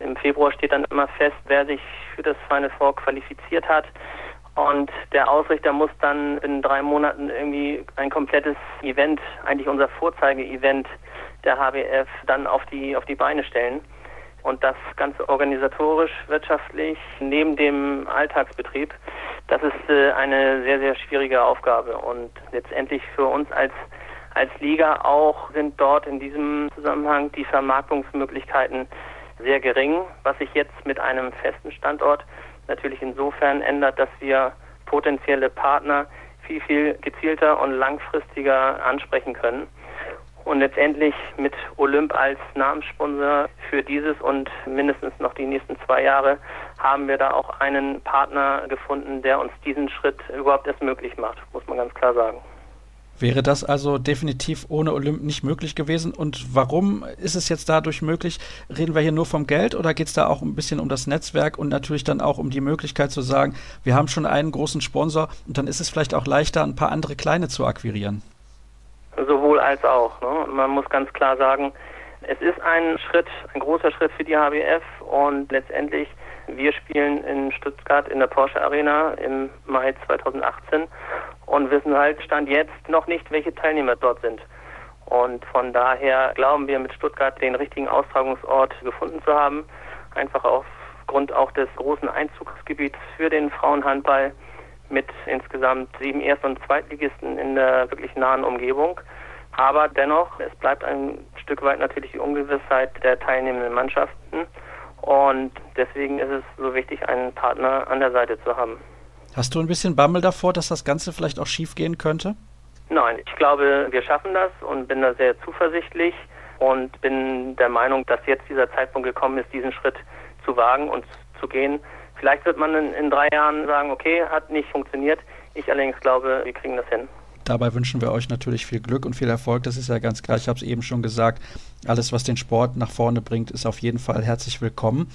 Speaker 6: Im Februar steht dann immer fest, wer sich für das Final Four qualifiziert hat. Und der Ausrichter muss dann in drei Monaten irgendwie ein komplettes Event, eigentlich unser Vorzeige-Event der HBF, dann auf die, auf die Beine stellen. Und das Ganze organisatorisch, wirtschaftlich, neben dem Alltagsbetrieb, das ist äh, eine sehr, sehr schwierige Aufgabe. Und letztendlich für uns als, als Liga auch sind dort in diesem Zusammenhang die Vermarktungsmöglichkeiten sehr gering, was sich jetzt mit einem festen Standort natürlich insofern ändert, dass wir potenzielle Partner viel, viel gezielter und langfristiger ansprechen können. Und letztendlich mit Olymp als Namenssponsor für dieses und mindestens noch die nächsten zwei Jahre haben wir da auch einen Partner gefunden, der uns diesen Schritt überhaupt erst möglich macht, muss man ganz klar sagen.
Speaker 1: Wäre das also definitiv ohne Olymp nicht möglich gewesen? Und warum ist es jetzt dadurch möglich? Reden wir hier nur vom Geld oder geht es da auch ein bisschen um das Netzwerk und natürlich dann auch um die Möglichkeit zu sagen, wir haben schon einen großen Sponsor und dann ist es vielleicht auch leichter, ein paar andere kleine zu akquirieren?
Speaker 6: Sowohl als auch. Ne? Man muss ganz klar sagen, es ist ein Schritt, ein großer Schritt für die HBF und letztendlich wir spielen in Stuttgart in der Porsche Arena im Mai 2018 und wissen halt Stand jetzt noch nicht, welche Teilnehmer dort sind. Und von daher glauben wir mit Stuttgart den richtigen Austragungsort gefunden zu haben, einfach aufgrund auch des großen Einzugsgebiets für den Frauenhandball mit insgesamt sieben Erst- und Zweitligisten in der wirklich nahen Umgebung. Aber dennoch, es bleibt ein Stück weit natürlich die Ungewissheit der teilnehmenden Mannschaften. Und deswegen ist es so wichtig, einen Partner an der Seite zu haben.
Speaker 1: Hast du ein bisschen Bammel davor, dass das Ganze vielleicht auch schief gehen könnte?
Speaker 6: Nein, ich glaube, wir schaffen das und bin da sehr zuversichtlich und bin der Meinung, dass jetzt dieser Zeitpunkt gekommen ist, diesen Schritt zu wagen und zu gehen. Vielleicht wird man in, in drei Jahren sagen, okay, hat nicht funktioniert. Ich allerdings glaube, wir kriegen das hin.
Speaker 1: Dabei wünschen wir euch natürlich viel Glück und viel Erfolg. Das ist ja ganz klar. Ich habe es eben schon gesagt. Alles, was den Sport nach vorne bringt, ist auf jeden Fall herzlich willkommen.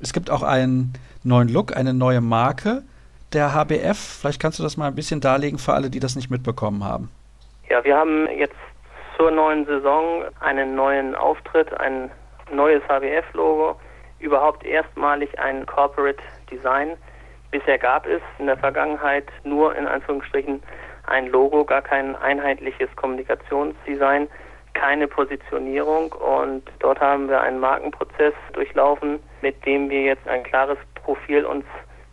Speaker 1: Es gibt auch einen neuen Look, eine neue Marke der HBF. Vielleicht kannst du das mal ein bisschen darlegen für alle, die das nicht mitbekommen haben.
Speaker 6: Ja, wir haben jetzt zur neuen Saison einen neuen Auftritt, ein neues HBF-Logo, überhaupt erstmalig ein Corporate Design. Bisher gab es in der Vergangenheit nur in Anführungsstrichen ein Logo, gar kein einheitliches Kommunikationsdesign, keine Positionierung und dort haben wir einen Markenprozess durchlaufen, mit dem wir jetzt ein klares Profil uns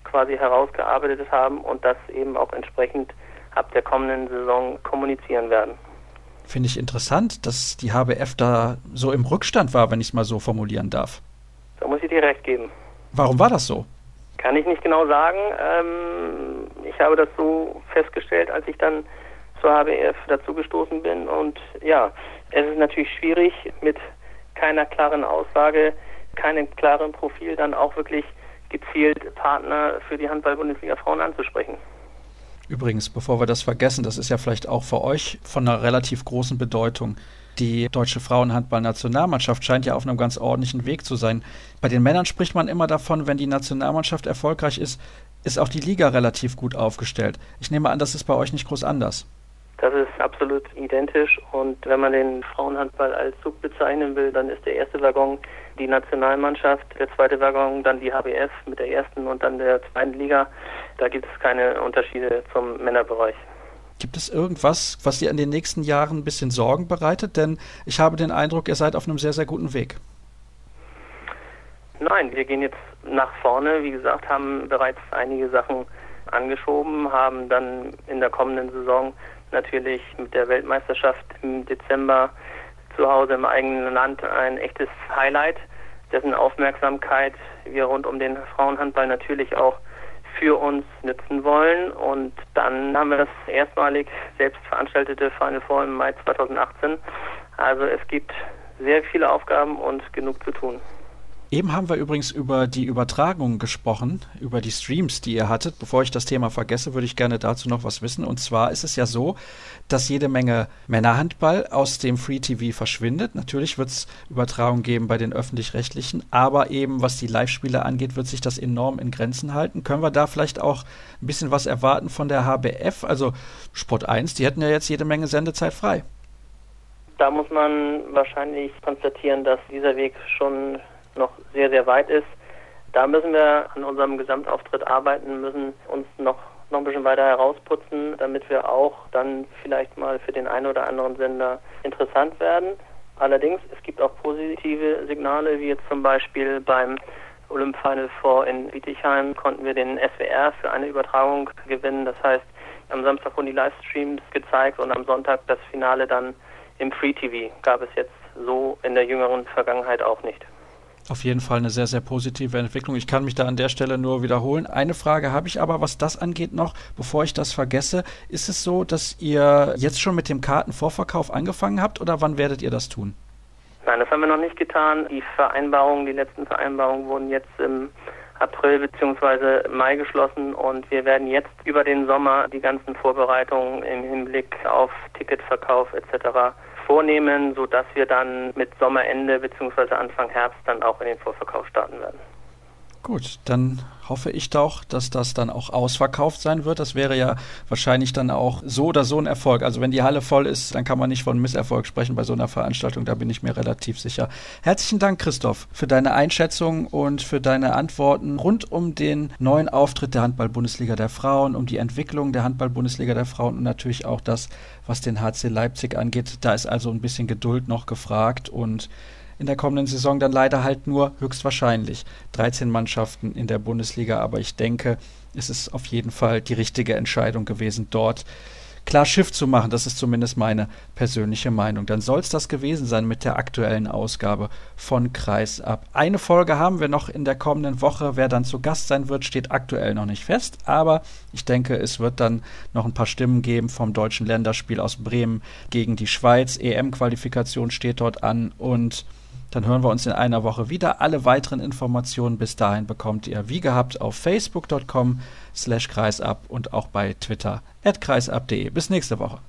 Speaker 6: quasi herausgearbeitet haben und das eben auch entsprechend ab der kommenden Saison kommunizieren werden.
Speaker 1: Finde ich interessant, dass die HBF da so im Rückstand war, wenn ich es mal so formulieren darf.
Speaker 6: Da muss ich dir recht geben.
Speaker 1: Warum war das so?
Speaker 6: Kann ich nicht genau sagen. Ähm, ich habe das so festgestellt, als ich dann zur HBF dazugestoßen bin. Und ja, es ist natürlich schwierig, mit keiner klaren Aussage, keinem klaren Profil dann auch wirklich gezielt Partner für die Handball-Bundesliga Frauen anzusprechen.
Speaker 1: Übrigens, bevor wir das vergessen, das ist ja vielleicht auch für euch von einer relativ großen Bedeutung. Die deutsche Frauenhandball-Nationalmannschaft scheint ja auf einem ganz ordentlichen Weg zu sein. Bei den Männern spricht man immer davon, wenn die Nationalmannschaft erfolgreich ist, ist auch die Liga relativ gut aufgestellt. Ich nehme an, das ist bei euch nicht groß anders.
Speaker 6: Das ist absolut identisch und wenn man den Frauenhandball als Zug bezeichnen will, dann ist der erste Waggon die Nationalmannschaft, der zweite Waggon dann die HBF mit der ersten und dann der zweiten Liga. Da gibt es keine Unterschiede zum Männerbereich.
Speaker 1: Gibt es irgendwas, was dir in den nächsten Jahren ein bisschen Sorgen bereitet? Denn ich habe den Eindruck, ihr seid auf einem sehr, sehr guten Weg.
Speaker 6: Nein, wir gehen jetzt nach vorne. Wie gesagt, haben bereits einige Sachen angeschoben, haben dann in der kommenden Saison natürlich mit der Weltmeisterschaft im Dezember zu Hause im eigenen Land ein echtes Highlight, dessen Aufmerksamkeit wir rund um den Frauenhandball natürlich auch für uns nützen wollen. Und dann haben wir das erstmalig selbst veranstaltete Final Four im Mai 2018. Also es gibt sehr viele Aufgaben und genug zu tun.
Speaker 1: Eben haben wir übrigens über die Übertragung gesprochen, über die Streams, die ihr hattet. Bevor ich das Thema vergesse, würde ich gerne dazu noch was wissen. Und zwar ist es ja so, dass jede Menge Männerhandball aus dem Free TV verschwindet. Natürlich wird es Übertragungen geben bei den öffentlich-rechtlichen, aber eben was die Live-Spiele angeht, wird sich das enorm in Grenzen halten. Können wir da vielleicht auch ein bisschen was erwarten von der HBF? Also Sport 1, die hätten ja jetzt jede Menge Sendezeit frei.
Speaker 6: Da muss man wahrscheinlich konstatieren, dass dieser Weg schon noch sehr, sehr weit ist. Da müssen wir an unserem Gesamtauftritt arbeiten, müssen uns noch, noch ein bisschen weiter herausputzen, damit wir auch dann vielleicht mal für den einen oder anderen Sender interessant werden. Allerdings, es gibt auch positive Signale, wie jetzt zum Beispiel beim Olymp Final Four in Bietigheim konnten wir den SWR für eine Übertragung gewinnen. Das heißt, am Samstag wurden die Livestreams gezeigt und am Sonntag das Finale dann im Free TV. Gab es jetzt so in der jüngeren Vergangenheit auch nicht.
Speaker 1: Auf jeden Fall eine sehr, sehr positive Entwicklung. Ich kann mich da an der Stelle nur wiederholen. Eine Frage habe ich aber, was das angeht noch, bevor ich das vergesse. Ist es so, dass ihr jetzt schon mit dem Kartenvorverkauf angefangen habt oder wann werdet ihr das tun?
Speaker 6: Nein, das haben wir noch nicht getan. Die Vereinbarungen, die letzten Vereinbarungen wurden jetzt im April bzw. Mai geschlossen und wir werden jetzt über den Sommer die ganzen Vorbereitungen im Hinblick auf Ticketverkauf etc. vornehmen, sodass wir dann mit Sommerende bzw. Anfang Herbst dann auch in den Vorverkauf starten werden.
Speaker 1: Gut, dann hoffe ich doch, dass das dann auch ausverkauft sein wird. Das wäre ja wahrscheinlich dann auch so oder so ein Erfolg. Also wenn die Halle voll ist, dann kann man nicht von Misserfolg sprechen bei so einer Veranstaltung. Da bin ich mir relativ sicher. Herzlichen Dank, Christoph, für deine Einschätzung und für deine Antworten rund um den neuen Auftritt der Handball-Bundesliga der Frauen, um die Entwicklung der Handball-Bundesliga der Frauen und natürlich auch das, was den HC Leipzig angeht. Da ist also ein bisschen Geduld noch gefragt und in der kommenden Saison dann leider halt nur höchstwahrscheinlich 13 Mannschaften in der Bundesliga. Aber ich denke, es ist auf jeden Fall die richtige Entscheidung gewesen, dort klar Schiff zu machen. Das ist zumindest meine persönliche Meinung. Dann soll es das gewesen sein mit der aktuellen Ausgabe von Kreis ab. Eine Folge haben wir noch in der kommenden Woche. Wer dann zu Gast sein wird, steht aktuell noch nicht fest. Aber ich denke, es wird dann noch ein paar Stimmen geben vom deutschen Länderspiel aus Bremen gegen die Schweiz. EM-Qualifikation steht dort an und dann hören wir uns in einer Woche wieder. Alle weiteren Informationen bis dahin bekommt ihr wie gehabt auf facebook.com slash kreisab und auch bei Twitter at kreisab.de. Bis nächste Woche.